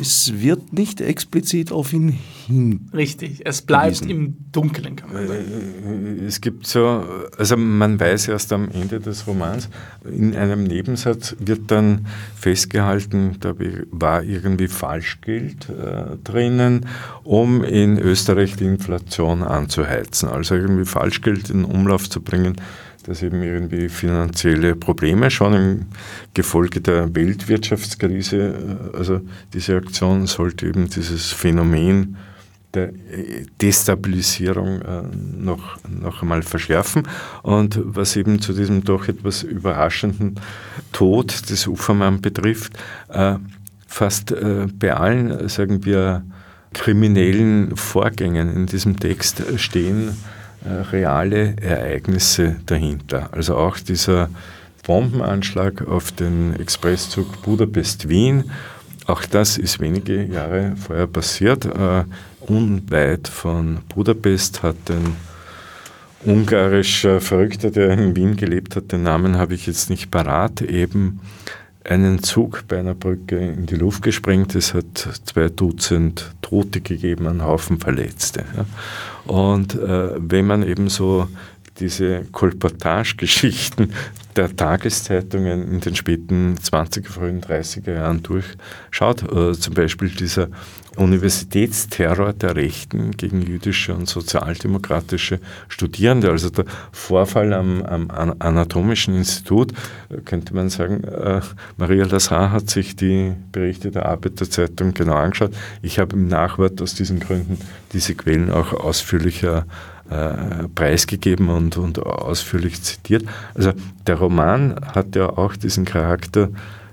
es wird nicht explizit auf ihn hin. Richtig, es bleibt gewiesen. im Dunkeln, kann man sagen. Äh, es gibt so, also man weiß erst am Ende des Romans, in einem Nebensatz wird dann festgehalten, da war irgendwie Falschgeld äh, drinnen, um in Österreich die Inflation anzuheizen. Also irgendwie Falschgeld in Umlauf zu bringen, dass eben irgendwie finanzielle Probleme schon im Gefolge der Weltwirtschaftskrise, äh, also diese Aktion sollte eben dieses Phänomen der Destabilisierung äh, noch, noch einmal verschärfen. Und was eben zu diesem doch etwas überraschenden Tod des Ufermann betrifft, äh, fast bei allen, sagen wir, kriminellen Vorgängen in diesem Text stehen äh, reale Ereignisse dahinter. Also auch dieser Bombenanschlag auf den Expresszug Budapest-Wien, auch das ist wenige Jahre vorher passiert. Uh, unweit von Budapest hat ein ungarischer Verrückter, der in Wien gelebt hat, den Namen habe ich jetzt nicht parat, eben einen Zug bei einer Brücke in die Luft gesprengt. Es hat zwei Dutzend Tote gegeben, einen Haufen Verletzte. Ja. Und äh, wenn man eben so diese Kolportagegeschichten der Tageszeitungen in den späten 20er, frühen 30er Jahren durchschaut, äh, zum Beispiel dieser Universitätsterror der Rechten gegen jüdische und sozialdemokratische Studierende. Also der Vorfall am, am Anatomischen Institut, äh, könnte man sagen, äh, Maria Lazar hat sich die Berichte der Arbeiterzeitung genau angeschaut. Ich habe im Nachwort aus diesen Gründen diese Quellen auch ausführlicher äh, preisgegeben und, und ausführlich zitiert. Also der Roman hat ja auch diesen Charakter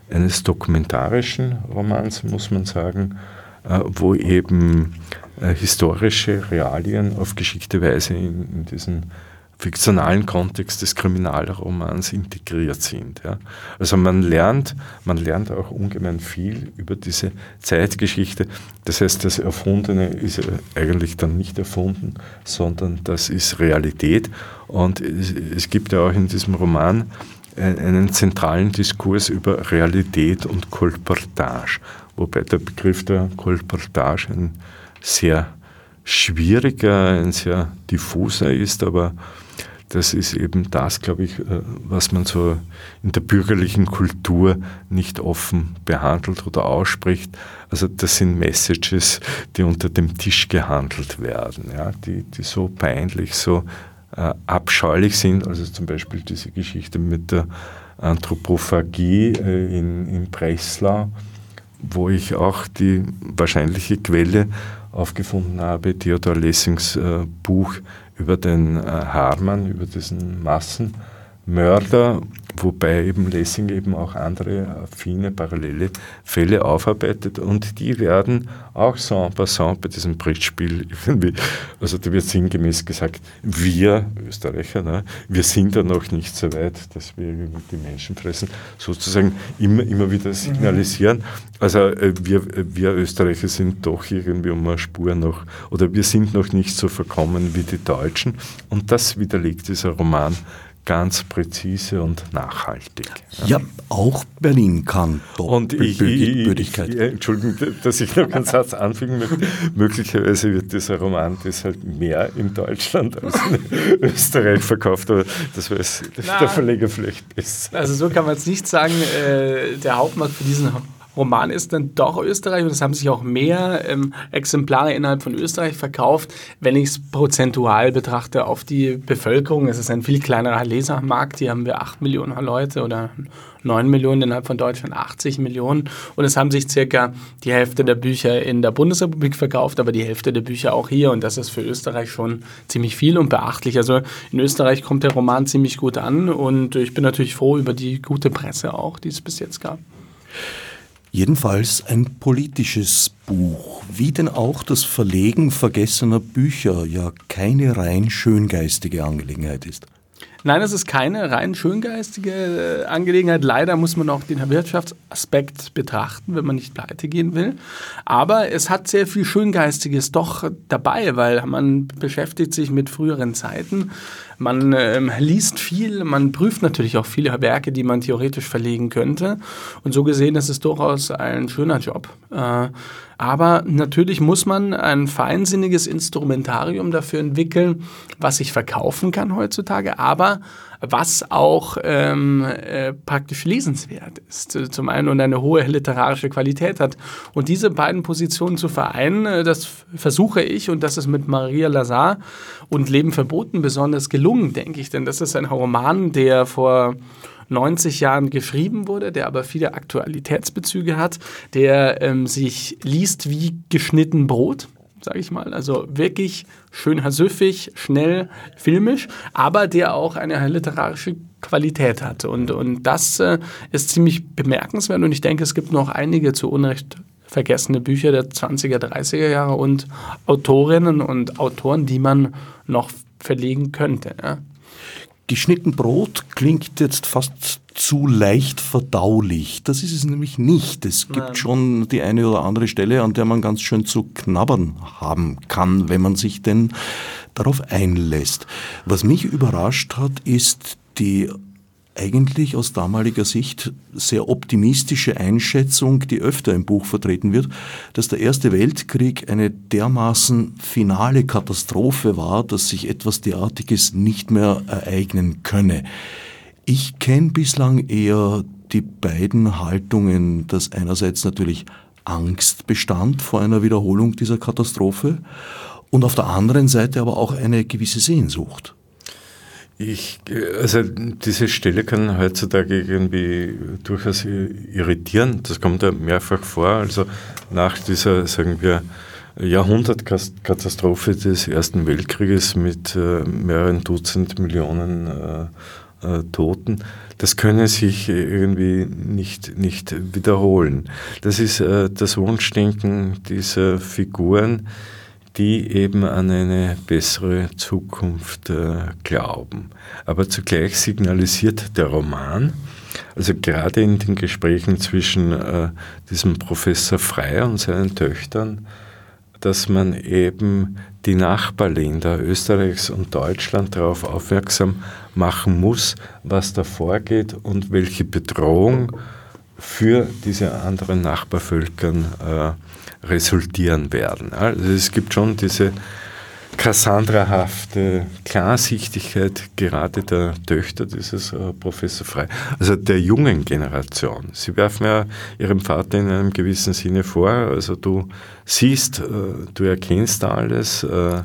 eines dokumentarischen Romans, muss man sagen, wo eben äh, historische Realien auf geschickte Weise in, in diesen fiktionalen Kontext des Kriminalromans integriert sind. Ja. Also man lernt, man lernt auch ungemein viel über diese Zeitgeschichte. Das heißt, das Erfundene ist eigentlich dann nicht erfunden, sondern das ist Realität. Und es, es gibt ja auch in diesem Roman einen zentralen Diskurs über Realität und Kolportage, wobei der Begriff der Kolportage ein sehr schwieriger, ein sehr diffuser ist, aber das ist eben das, glaube ich, äh, was man so in der bürgerlichen Kultur nicht offen behandelt oder ausspricht. Also das sind Messages, die unter dem Tisch gehandelt werden, ja, die, die so peinlich, so äh, abscheulich sind. Also zum Beispiel diese Geschichte mit der Anthropophagie äh, in, in Breslau, wo ich auch die wahrscheinliche Quelle aufgefunden habe, Theodor Lessings äh, Buch über den äh, Harman, über diesen Massenmörder, wobei eben Lessing eben auch andere affine, parallele Fälle aufarbeitet und die werden auch so en passant bei diesem Brettspiel irgendwie, also da wird sinngemäß gesagt, wir Österreicher, ne, wir sind da noch nicht so weit, dass wir die Menschen fressen, sozusagen immer, immer wieder signalisieren. Also äh, wir, wir Österreicher sind doch irgendwie um eine Spur noch, oder wir sind noch nicht so verkommen wie die Deutschen und das widerlegt dieser Roman ganz präzise und nachhaltig. Ja, ja auch Berlin kann Doppelbödigkeit. Entschuldigung, dass ich noch einen Satz anfügen möchte. Möglicherweise wird dieser Roman deshalb mehr in Deutschland als in Österreich verkauft, aber das weiß Na, der Verleger vielleicht besser. Also so kann man es nicht sagen. Äh, der Hauptmarkt für diesen Roman ist dann doch Österreich und es haben sich auch mehr ähm, Exemplare innerhalb von Österreich verkauft, wenn ich es prozentual betrachte auf die Bevölkerung. Es ist ein viel kleinerer Lesermarkt, hier haben wir 8 Millionen Leute oder 9 Millionen, innerhalb von Deutschland 80 Millionen und es haben sich circa die Hälfte der Bücher in der Bundesrepublik verkauft, aber die Hälfte der Bücher auch hier und das ist für Österreich schon ziemlich viel und beachtlich. Also in Österreich kommt der Roman ziemlich gut an und ich bin natürlich froh über die gute Presse auch, die es bis jetzt gab. Jedenfalls ein politisches Buch, wie denn auch das Verlegen vergessener Bücher ja keine rein schöngeistige Angelegenheit ist. Nein, es ist keine rein schöngeistige äh, Angelegenheit. Leider muss man auch den Wirtschaftsaspekt betrachten, wenn man nicht pleite gehen will. Aber es hat sehr viel Schöngeistiges doch dabei, weil man beschäftigt sich mit früheren Zeiten. Man ähm, liest viel, man prüft natürlich auch viele Werke, die man theoretisch verlegen könnte. Und so gesehen ist es durchaus ein schöner Job. Äh, aber natürlich muss man ein feinsinniges Instrumentarium dafür entwickeln, was sich verkaufen kann heutzutage, aber was auch ähm, äh, praktisch lesenswert ist. Zum einen und eine hohe literarische Qualität hat. Und diese beiden Positionen zu vereinen, äh, das versuche ich und das ist mit Maria Lazar und Leben verboten besonders gelungen, denke ich. Denn das ist ein Roman, der vor 90 Jahren geschrieben wurde, der aber viele Aktualitätsbezüge hat, der ähm, sich liest wie geschnitten Brot sage ich mal. Also wirklich schön süffig, schnell, filmisch, aber der auch eine literarische Qualität hat. Und, und das äh, ist ziemlich bemerkenswert und ich denke, es gibt noch einige zu Unrecht vergessene Bücher der 20er, 30er Jahre und Autorinnen und Autoren, die man noch verlegen könnte. Ja. Geschnitten Brot klingt jetzt fast zu leicht verdaulich. Das ist es nämlich nicht. Es gibt Nein. schon die eine oder andere Stelle, an der man ganz schön zu knabbern haben kann, wenn man sich denn darauf einlässt. Was mich überrascht hat, ist die eigentlich aus damaliger Sicht sehr optimistische Einschätzung, die öfter im Buch vertreten wird, dass der Erste Weltkrieg eine dermaßen finale Katastrophe war, dass sich etwas derartiges nicht mehr ereignen könne. Ich kenne bislang eher die beiden Haltungen, dass einerseits natürlich Angst bestand vor einer Wiederholung dieser Katastrophe und auf der anderen Seite aber auch eine gewisse Sehnsucht. Ich, also diese Stelle kann heutzutage irgendwie durchaus irritieren. Das kommt ja mehrfach vor. Also nach dieser, sagen wir, Jahrhundertkatastrophe des Ersten Weltkrieges mit äh, mehreren Dutzend Millionen äh, äh, Toten, das könne sich irgendwie nicht, nicht wiederholen. Das ist äh, das Wunschdenken dieser Figuren, die eben an eine bessere Zukunft äh, glauben. Aber zugleich signalisiert der Roman, also gerade in den Gesprächen zwischen äh, diesem Professor Frey und seinen Töchtern, dass man eben die Nachbarländer Österreichs und Deutschland darauf aufmerksam machen muss, was da vorgeht und welche Bedrohung für diese anderen Nachbarvölkern äh, resultieren werden. Also es gibt schon diese Cassandrahafte Klarsichtigkeit gerade der Töchter dieses äh, Professor Frei, also der jungen Generation. Sie werfen ja ihrem Vater in einem gewissen Sinne vor, also du siehst, äh, du erkennst alles, äh,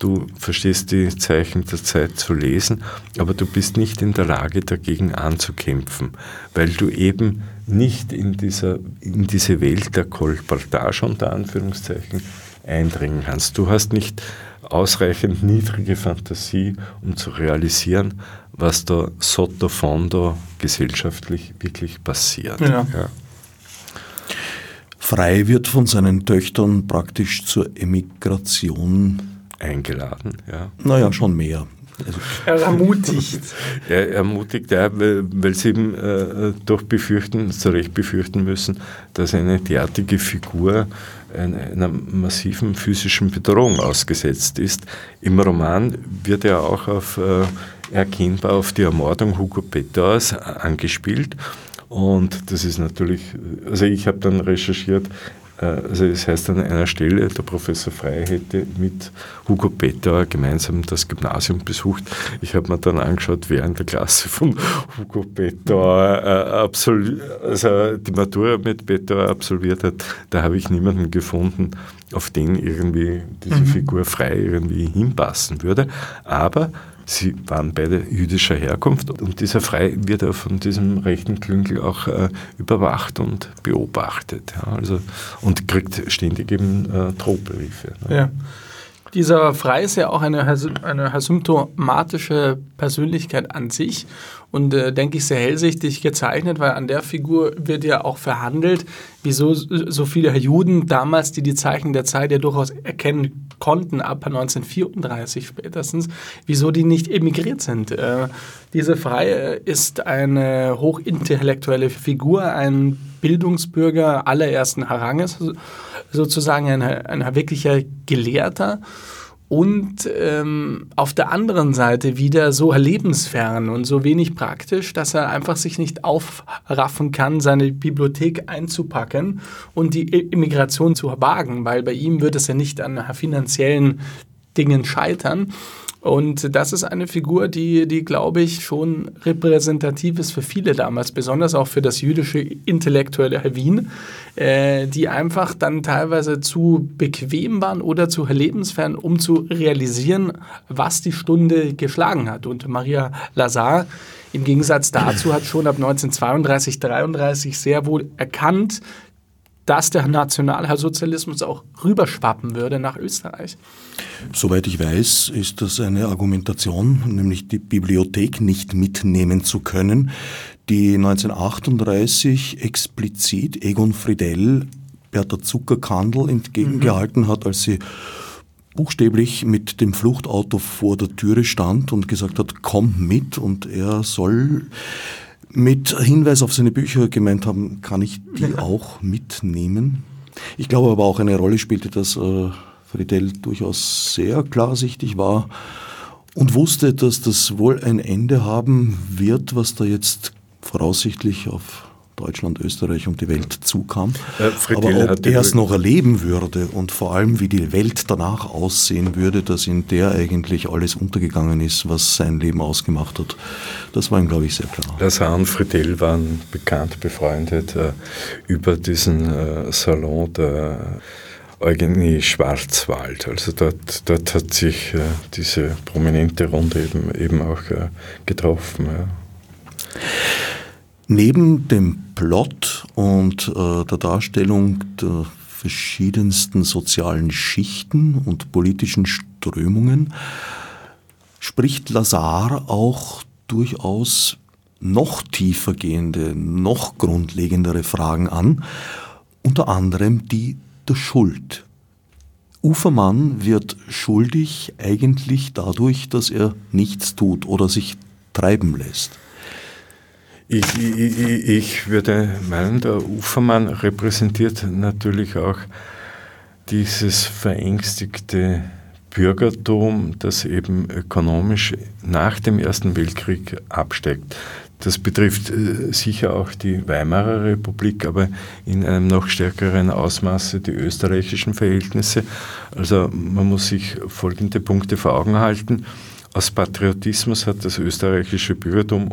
du verstehst die Zeichen der Zeit zu lesen, aber du bist nicht in der Lage dagegen anzukämpfen, weil du eben nicht in, dieser, in diese Welt der Kolportage unter Anführungszeichen eindringen kannst. Du hast nicht ausreichend niedrige Fantasie, um zu realisieren, was da sotto fondo gesellschaftlich wirklich passiert. Ja. Ja. Frei wird von seinen Töchtern praktisch zur Emigration eingeladen. Ja. Naja, schon mehr. Er ermutigt. er ermutigt, ja, weil, weil sie eben äh, doch befürchten, zu Recht befürchten müssen, dass eine derartige Figur einer massiven physischen Bedrohung ausgesetzt ist. Im Roman wird er auch auf, äh, erkennbar auf die Ermordung Hugo Peters angespielt. Und das ist natürlich, also ich habe dann recherchiert, also das heißt an einer Stelle, der Professor Frey hätte mit Hugo Peter gemeinsam das Gymnasium besucht. Ich habe mir dann angeschaut, wer in der Klasse von Hugo Peter äh, also die Matura mit Peter absolviert hat. Da habe ich niemanden gefunden, auf den irgendwie diese mhm. Figur frei irgendwie hinpassen würde. Aber Sie waren beide jüdischer Herkunft und dieser Frei wird ja von diesem rechten Klüngel auch äh, überwacht und beobachtet. Ja, also, und kriegt ständig eben äh, Drohbriefe. Ne? Ja. Dieser Frei ist ja auch eine, eine symptomatische Persönlichkeit an sich und äh, denke ich sehr hellsichtig gezeichnet, weil an der Figur wird ja auch verhandelt, wieso so viele Juden damals, die die Zeichen der Zeit ja durchaus erkennen konnten, ab 1934 spätestens, wieso die nicht emigriert sind. Äh, diese Freie ist eine hochintellektuelle Figur, ein Bildungsbürger allerersten Ranges sozusagen ein, ein wirklicher Gelehrter. Und ähm, auf der anderen Seite wieder so lebensfern und so wenig praktisch, dass er einfach sich nicht aufraffen kann, seine Bibliothek einzupacken und die Immigration zu wagen, weil bei ihm wird es ja nicht an finanziellen Dingen scheitern, und das ist eine Figur, die, die glaube ich, schon repräsentativ ist für viele damals, besonders auch für das jüdische intellektuelle Wien, äh, die einfach dann teilweise zu bequem waren oder zu lebensfern, um zu realisieren, was die Stunde geschlagen hat. Und Maria Lazar im Gegensatz dazu hat schon ab 1932, 33 sehr wohl erkannt, dass der Nationalsozialismus auch rüberschwappen würde nach Österreich. Soweit ich weiß, ist das eine Argumentation, nämlich die Bibliothek nicht mitnehmen zu können, die 1938 explizit Egon Friedel Bertha Zuckerkandel entgegengehalten mhm. hat, als sie buchstäblich mit dem Fluchtauto vor der Türe stand und gesagt hat, komm mit und er soll mit Hinweis auf seine Bücher gemeint haben, kann ich die auch mitnehmen. Ich glaube aber auch eine Rolle spielte, dass äh, Friedel durchaus sehr klarsichtig war und wusste, dass das wohl ein Ende haben wird, was da jetzt voraussichtlich auf Deutschland, Österreich und die Welt zukam. Äh, Aber ob er es noch erleben würde und vor allem, wie die Welt danach aussehen würde, dass in der eigentlich alles untergegangen ist, was sein Leben ausgemacht hat, das war ihm, glaube ich, sehr klar. Lazar und Friedel waren bekannt befreundet äh, über diesen äh, Salon der Eugenie Schwarzwald. Also dort, dort hat sich äh, diese prominente Runde eben, eben auch äh, getroffen. Ja. Neben dem Plot und äh, der Darstellung der verschiedensten sozialen Schichten und politischen Strömungen spricht Lazar auch durchaus noch tiefer gehende, noch grundlegendere Fragen an, unter anderem die der Schuld. Ufermann wird schuldig eigentlich dadurch, dass er nichts tut oder sich treiben lässt. Ich, ich, ich, würde meinen, der Ufermann repräsentiert natürlich auch dieses verängstigte Bürgertum, das eben ökonomisch nach dem Ersten Weltkrieg absteigt. Das betrifft äh, sicher auch die Weimarer Republik, aber in einem noch stärkeren Ausmaße die österreichischen Verhältnisse. Also man muss sich folgende Punkte vor Augen halten. Aus Patriotismus hat das österreichische Bürgertum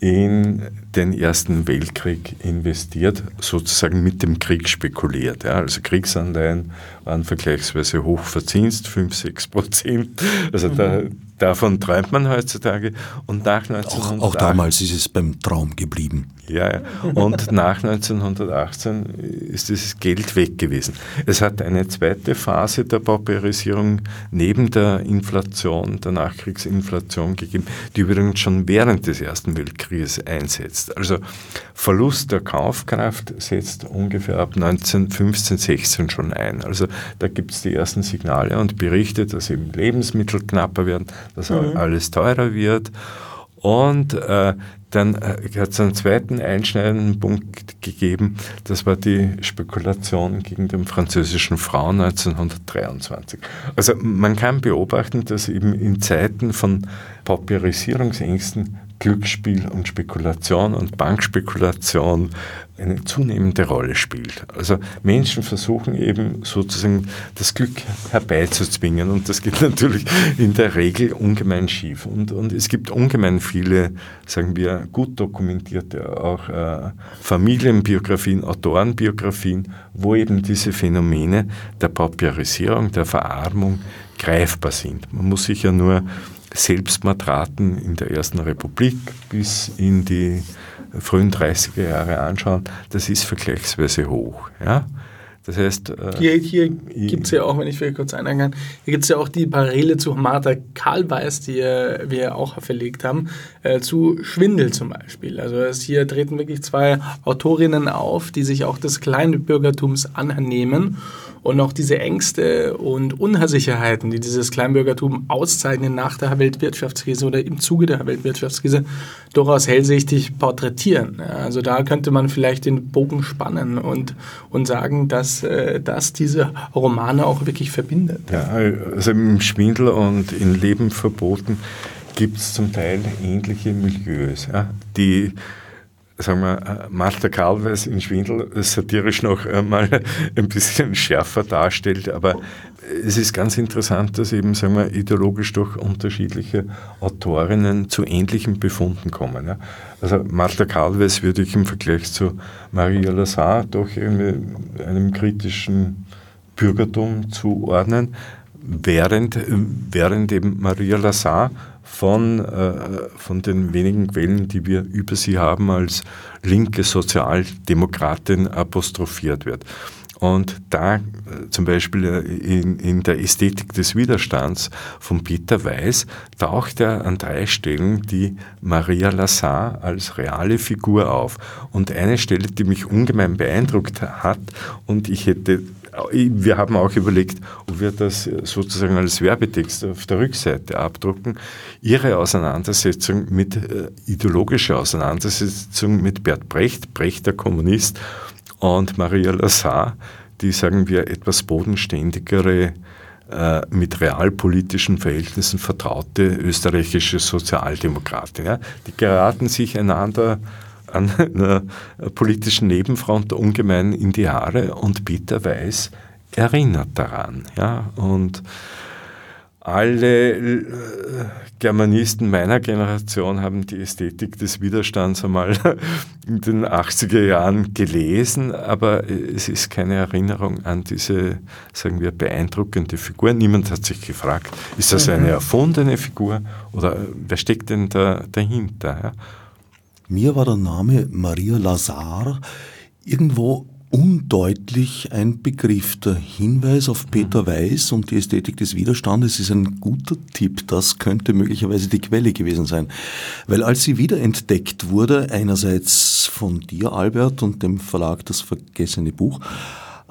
in den Ersten Weltkrieg investiert, sozusagen mit dem Krieg spekuliert. Ja. Also Kriegsanleihen waren vergleichsweise hoch verzinst, 5, 6 Prozent. Also mhm. da, davon träumt man heutzutage. Und nach 1908, auch, auch damals ist es beim Traum geblieben. Ja, ja. Und nach 1918 ist dieses Geld weg gewesen. Es hat eine zweite Phase der Pauperisierung neben der Inflation, der Nachkriegsinflation gegeben, die übrigens schon während des Ersten Weltkrieges einsetzt. Also Verlust der Kaufkraft setzt ungefähr ab 1915, 16 schon ein. Also da gibt es die ersten Signale und Berichte, dass eben Lebensmittel knapper werden, dass mhm. alles teurer wird. Und äh, dann äh, hat es einen zweiten einschneidenden Punkt gegeben, das war die Spekulation gegen den französischen Frauen 1923. Also man kann beobachten, dass eben in Zeiten von Pauperisierungsängsten Glücksspiel und Spekulation und Bankspekulation eine zunehmende Rolle spielt. Also Menschen versuchen eben sozusagen das Glück herbeizuzwingen und das geht natürlich in der Regel ungemein schief. Und, und es gibt ungemein viele, sagen wir, gut dokumentierte auch äh, Familienbiografien, Autorenbiografien, wo eben diese Phänomene der Pauperisierung, der Verarmung greifbar sind. Man muss sich ja nur Selbstmordraten in der Ersten Republik bis in die frühen 30er Jahre anschauen, das ist vergleichsweise hoch. Ja? Das heißt. Äh, hier hier gibt es ja auch, wenn ich vielleicht kurz einhaken kann, hier gibt es ja auch die Parallele zu Martha Karlweis, die äh, wir auch verlegt haben, äh, zu Schwindel zum Beispiel. Also es hier treten wirklich zwei Autorinnen auf, die sich auch des Kleinbürgertums annehmen und auch diese Ängste und Unsicherheiten, die dieses Kleinbürgertum auszeichnen nach der Weltwirtschaftskrise oder im Zuge der Weltwirtschaftskrise, durchaus hellsichtig porträtieren. Also da könnte man vielleicht den Bogen spannen und, und sagen, dass äh, das diese Romane auch wirklich verbindet. Ja, also im Schwindel und in Leben verboten gibt es zum Teil ähnliche Milieus, ja, die sagen wir, äh, Martha Karlweis in Schwindel satirisch noch einmal ein bisschen schärfer darstellt, aber es ist ganz interessant, dass eben, sagen wir, ideologisch durch unterschiedliche Autorinnen zu ähnlichen Befunden kommen. Ja. Also Martha Karlweis würde ich im Vergleich zu Maria Lazar doch einem kritischen Bürgertum zuordnen, während, während eben Maria Lazar von, äh, von den wenigen Quellen, die wir über sie haben, als linke Sozialdemokratin apostrophiert wird. Und da äh, zum Beispiel äh, in, in der Ästhetik des Widerstands von Peter Weiß taucht er an drei Stellen die Maria Lazar als reale Figur auf. Und eine Stelle, die mich ungemein beeindruckt hat und ich hätte wir haben auch überlegt, ob wir das sozusagen als Werbetext auf der Rückseite abdrucken. Ihre Auseinandersetzung mit äh, ideologischer Auseinandersetzung mit Bert Brecht, Brecht der Kommunist und Maria Lazar, die, sagen wir, etwas bodenständigere äh, mit realpolitischen Verhältnissen vertraute österreichische Sozialdemokratin. Ja? Die geraten sich einander an einer politischen Nebenfront ungemein in die Jahre und Peter Weiß erinnert daran. Ja? Und alle äh, Germanisten meiner Generation haben die Ästhetik des Widerstands einmal in den 80er Jahren gelesen, aber es ist keine Erinnerung an diese, sagen wir, beeindruckende Figur. Niemand hat sich gefragt, ist das eine mhm. erfundene Figur oder wer steckt denn da dahinter? Ja? Mir war der Name Maria Lazar irgendwo undeutlich ein Begriff. Der Hinweis auf Peter Weiß und die Ästhetik des Widerstandes ist ein guter Tipp. Das könnte möglicherweise die Quelle gewesen sein. Weil als sie wiederentdeckt wurde, einerseits von dir, Albert, und dem Verlag Das Vergessene Buch,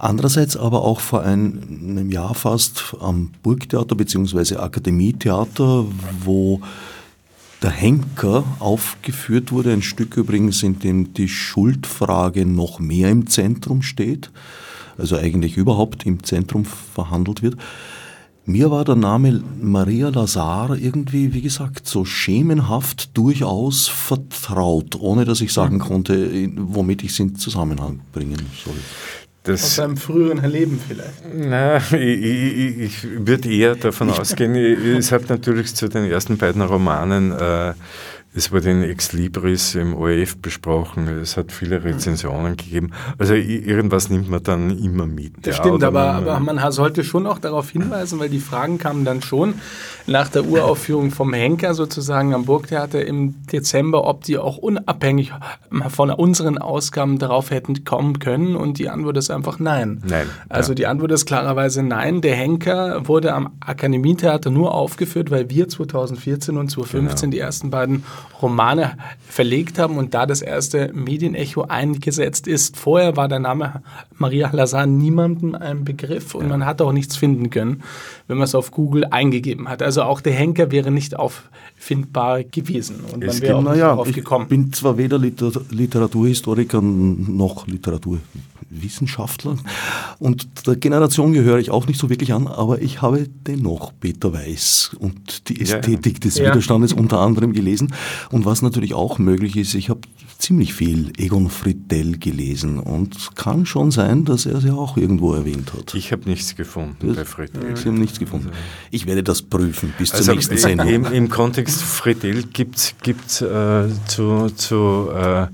Andererseits aber auch vor einem Jahr fast am Burgtheater bzw. Akademietheater, wo der Henker aufgeführt wurde, ein Stück übrigens, in dem die Schuldfrage noch mehr im Zentrum steht, also eigentlich überhaupt im Zentrum verhandelt wird. Mir war der Name Maria Lazar irgendwie, wie gesagt, so schemenhaft durchaus vertraut, ohne dass ich sagen konnte, womit ich es in Zusammenhang bringen soll. Das, Aus seinem früheren Leben vielleicht. Na, ich, ich, ich würde eher davon ausgehen, es hat natürlich zu den ersten beiden Romanen äh, es wurde in Ex Libris im ORF besprochen, es hat viele Rezensionen gegeben. Also irgendwas nimmt man dann immer mit. Das ja, stimmt, aber, man, aber man sollte schon auch darauf hinweisen, weil die Fragen kamen dann schon nach der Uraufführung vom Henker sozusagen am Burgtheater im Dezember, ob die auch unabhängig von unseren Ausgaben darauf hätten kommen können. Und die Antwort ist einfach nein. Nein. Also ja. die Antwort ist klarerweise nein. Der Henker wurde am Akademietheater nur aufgeführt, weil wir 2014 und 2015 genau. die ersten beiden Romane verlegt haben und da das erste Medienecho eingesetzt ist. Vorher war der Name Maria Lazar niemandem ein Begriff und ja. man hat auch nichts finden können, wenn man es auf Google eingegeben hat. Also auch der Henker wäre nicht auffindbar gewesen und man wäre auch nicht ja, gekommen. Ich bin zwar weder Literaturhistoriker noch Literatur Wissenschaftler und der Generation gehöre ich auch nicht so wirklich an, aber ich habe dennoch Peter Weiß und die Ästhetik ja. des. Widerstandes unter anderem gelesen. Und was natürlich auch möglich ist, ich habe ziemlich viel Egon Friedel gelesen und kann schon sein, dass er sie auch irgendwo erwähnt hat. Ich habe nichts gefunden das, bei Friedel. Sie haben nichts gefunden. Ich werde das prüfen bis also zur nächsten Sendung. Im, Im, Kontext Friedel gibt es äh, zu, zu äh,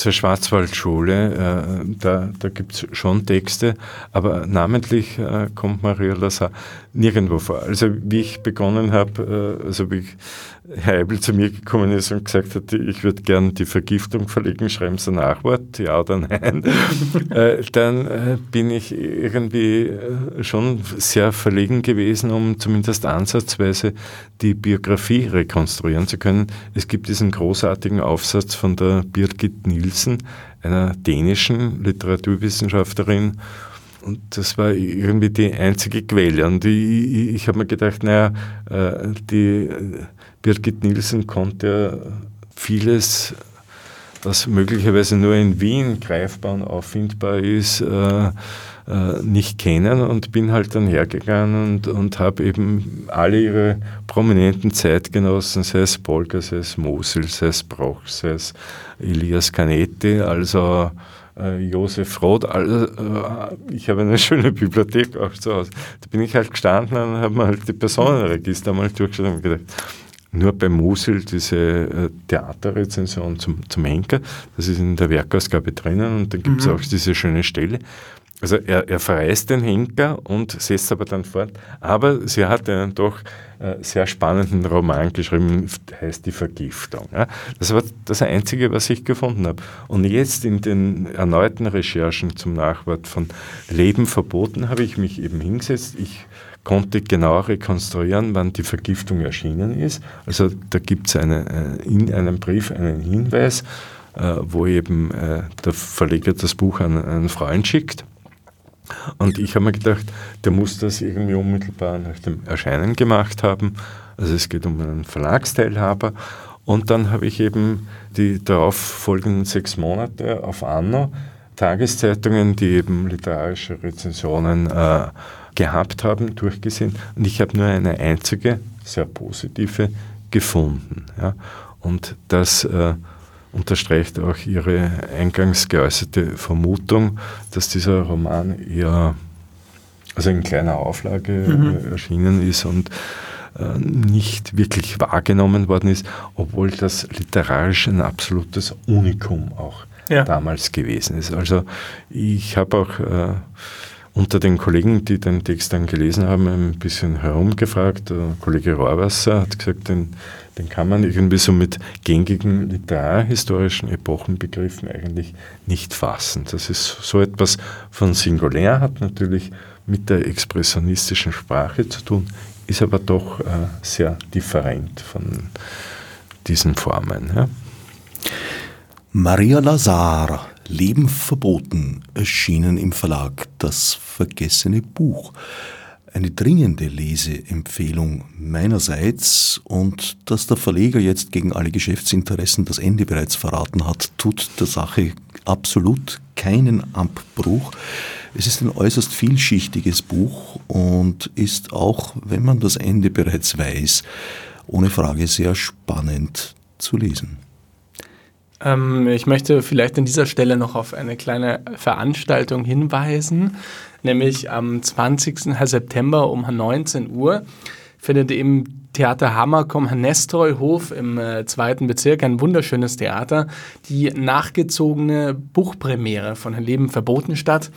zur Schwarzwaldschule, äh, da, da gibt es schon Texte, aber namentlich äh, kommt Maria Lazar nirgendwo vor. Also wie ich begonnen habe, äh, also wie ich Herr Eibel zu mir gekommen ist und gesagt hat, ich würde gern die Vergiftung verlegen, schreiben Sie ein Nachwort, ja oder nein, äh, dann äh, bin ich irgendwie schon sehr verlegen gewesen, um zumindest ansatzweise die Biografie rekonstruieren zu können. Es gibt diesen großartigen Aufsatz von der Birgit Nielsen, einer dänischen Literaturwissenschaftlerin, und das war irgendwie die einzige Quelle. Und ich, ich habe mir gedacht, naja, die Birgit Nielsen konnte vieles, was möglicherweise nur in Wien greifbar und auffindbar ist, äh, äh, nicht kennen und bin halt dann hergegangen und, und habe eben alle ihre prominenten Zeitgenossen, sei es Polka, sei es Mosel, sei es Broch, sei es Elias Canetti, also äh, Josef Roth, also, äh, ich habe eine schöne Bibliothek auch zu Hause. Da bin ich halt gestanden und habe mir halt die Personenregister mal durchgeschaut und gedacht, nur bei Musil diese äh, Theaterrezension zum, zum Henker, das ist in der Werkausgabe drinnen und dann gibt es mhm. auch diese schöne Stelle. Also er, er verreist den Henker und setzt aber dann fort. Aber sie hat einen doch äh, sehr spannenden Roman geschrieben, heißt Die Vergiftung. Das war das Einzige, was ich gefunden habe. Und jetzt in den erneuten Recherchen zum Nachwort von Leben verboten habe ich mich eben hingesetzt. Ich konnte genau rekonstruieren, wann die Vergiftung erschienen ist. Also da gibt es eine, äh, in einem Brief einen Hinweis, äh, wo eben äh, der Verleger das Buch an einen Freund schickt. Und ich habe mir gedacht, der muss das irgendwie unmittelbar nach dem Erscheinen gemacht haben. Also es geht um einen Verlagsteilhaber. Und dann habe ich eben die darauf folgenden sechs Monate auf Anno Tageszeitungen, die eben literarische Rezensionen äh, gehabt haben, durchgesehen und ich habe nur eine einzige, sehr positive gefunden. Ja. Und das äh, unterstreicht auch Ihre eingangs geäußerte Vermutung, dass dieser Roman eher also in kleiner Auflage mhm. erschienen ist und äh, nicht wirklich wahrgenommen worden ist, obwohl das literarisch ein absolutes Unikum auch ja. damals gewesen ist. Also ich habe auch äh, unter den Kollegen, die den Text dann gelesen haben, ein bisschen herumgefragt. Der Kollege Rohrwasser hat gesagt, den, den kann man irgendwie so mit gängigen literarhistorischen Epochenbegriffen eigentlich nicht fassen. Das ist so etwas von singulär, hat natürlich mit der expressionistischen Sprache zu tun, ist aber doch äh, sehr different von diesen Formen. Ja. Maria Lazar, Leben verboten, erschienen im Verlag Das vergessene Buch. Eine dringende Leseempfehlung meinerseits und dass der Verleger jetzt gegen alle Geschäftsinteressen das Ende bereits verraten hat, tut der Sache absolut keinen Abbruch. Es ist ein äußerst vielschichtiges Buch und ist auch, wenn man das Ende bereits weiß, ohne Frage sehr spannend zu lesen. Ähm, ich möchte vielleicht an dieser Stelle noch auf eine kleine Veranstaltung hinweisen, nämlich am 20. September um 19 Uhr findet im Theater Hammerkomm Nestroy-Hof im äh, zweiten Bezirk, ein wunderschönes Theater, die nachgezogene Buchpremiere von Leben verboten statt.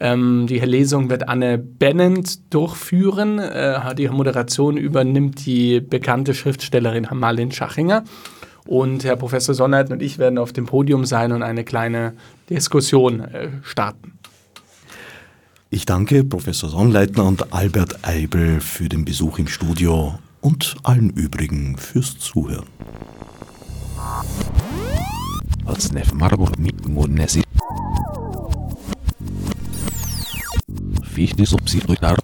Ähm, die Lesung wird Anne Bennent durchführen. Äh, die Moderation übernimmt die bekannte Schriftstellerin Marlene Schachinger. Und Herr Professor Sonnert und ich werden auf dem Podium sein und eine kleine Diskussion äh, starten. Ich danke Professor Sonnleitner und Albert Eibel für den Besuch im Studio und allen übrigen fürs Zuhören. Fichte subsidiar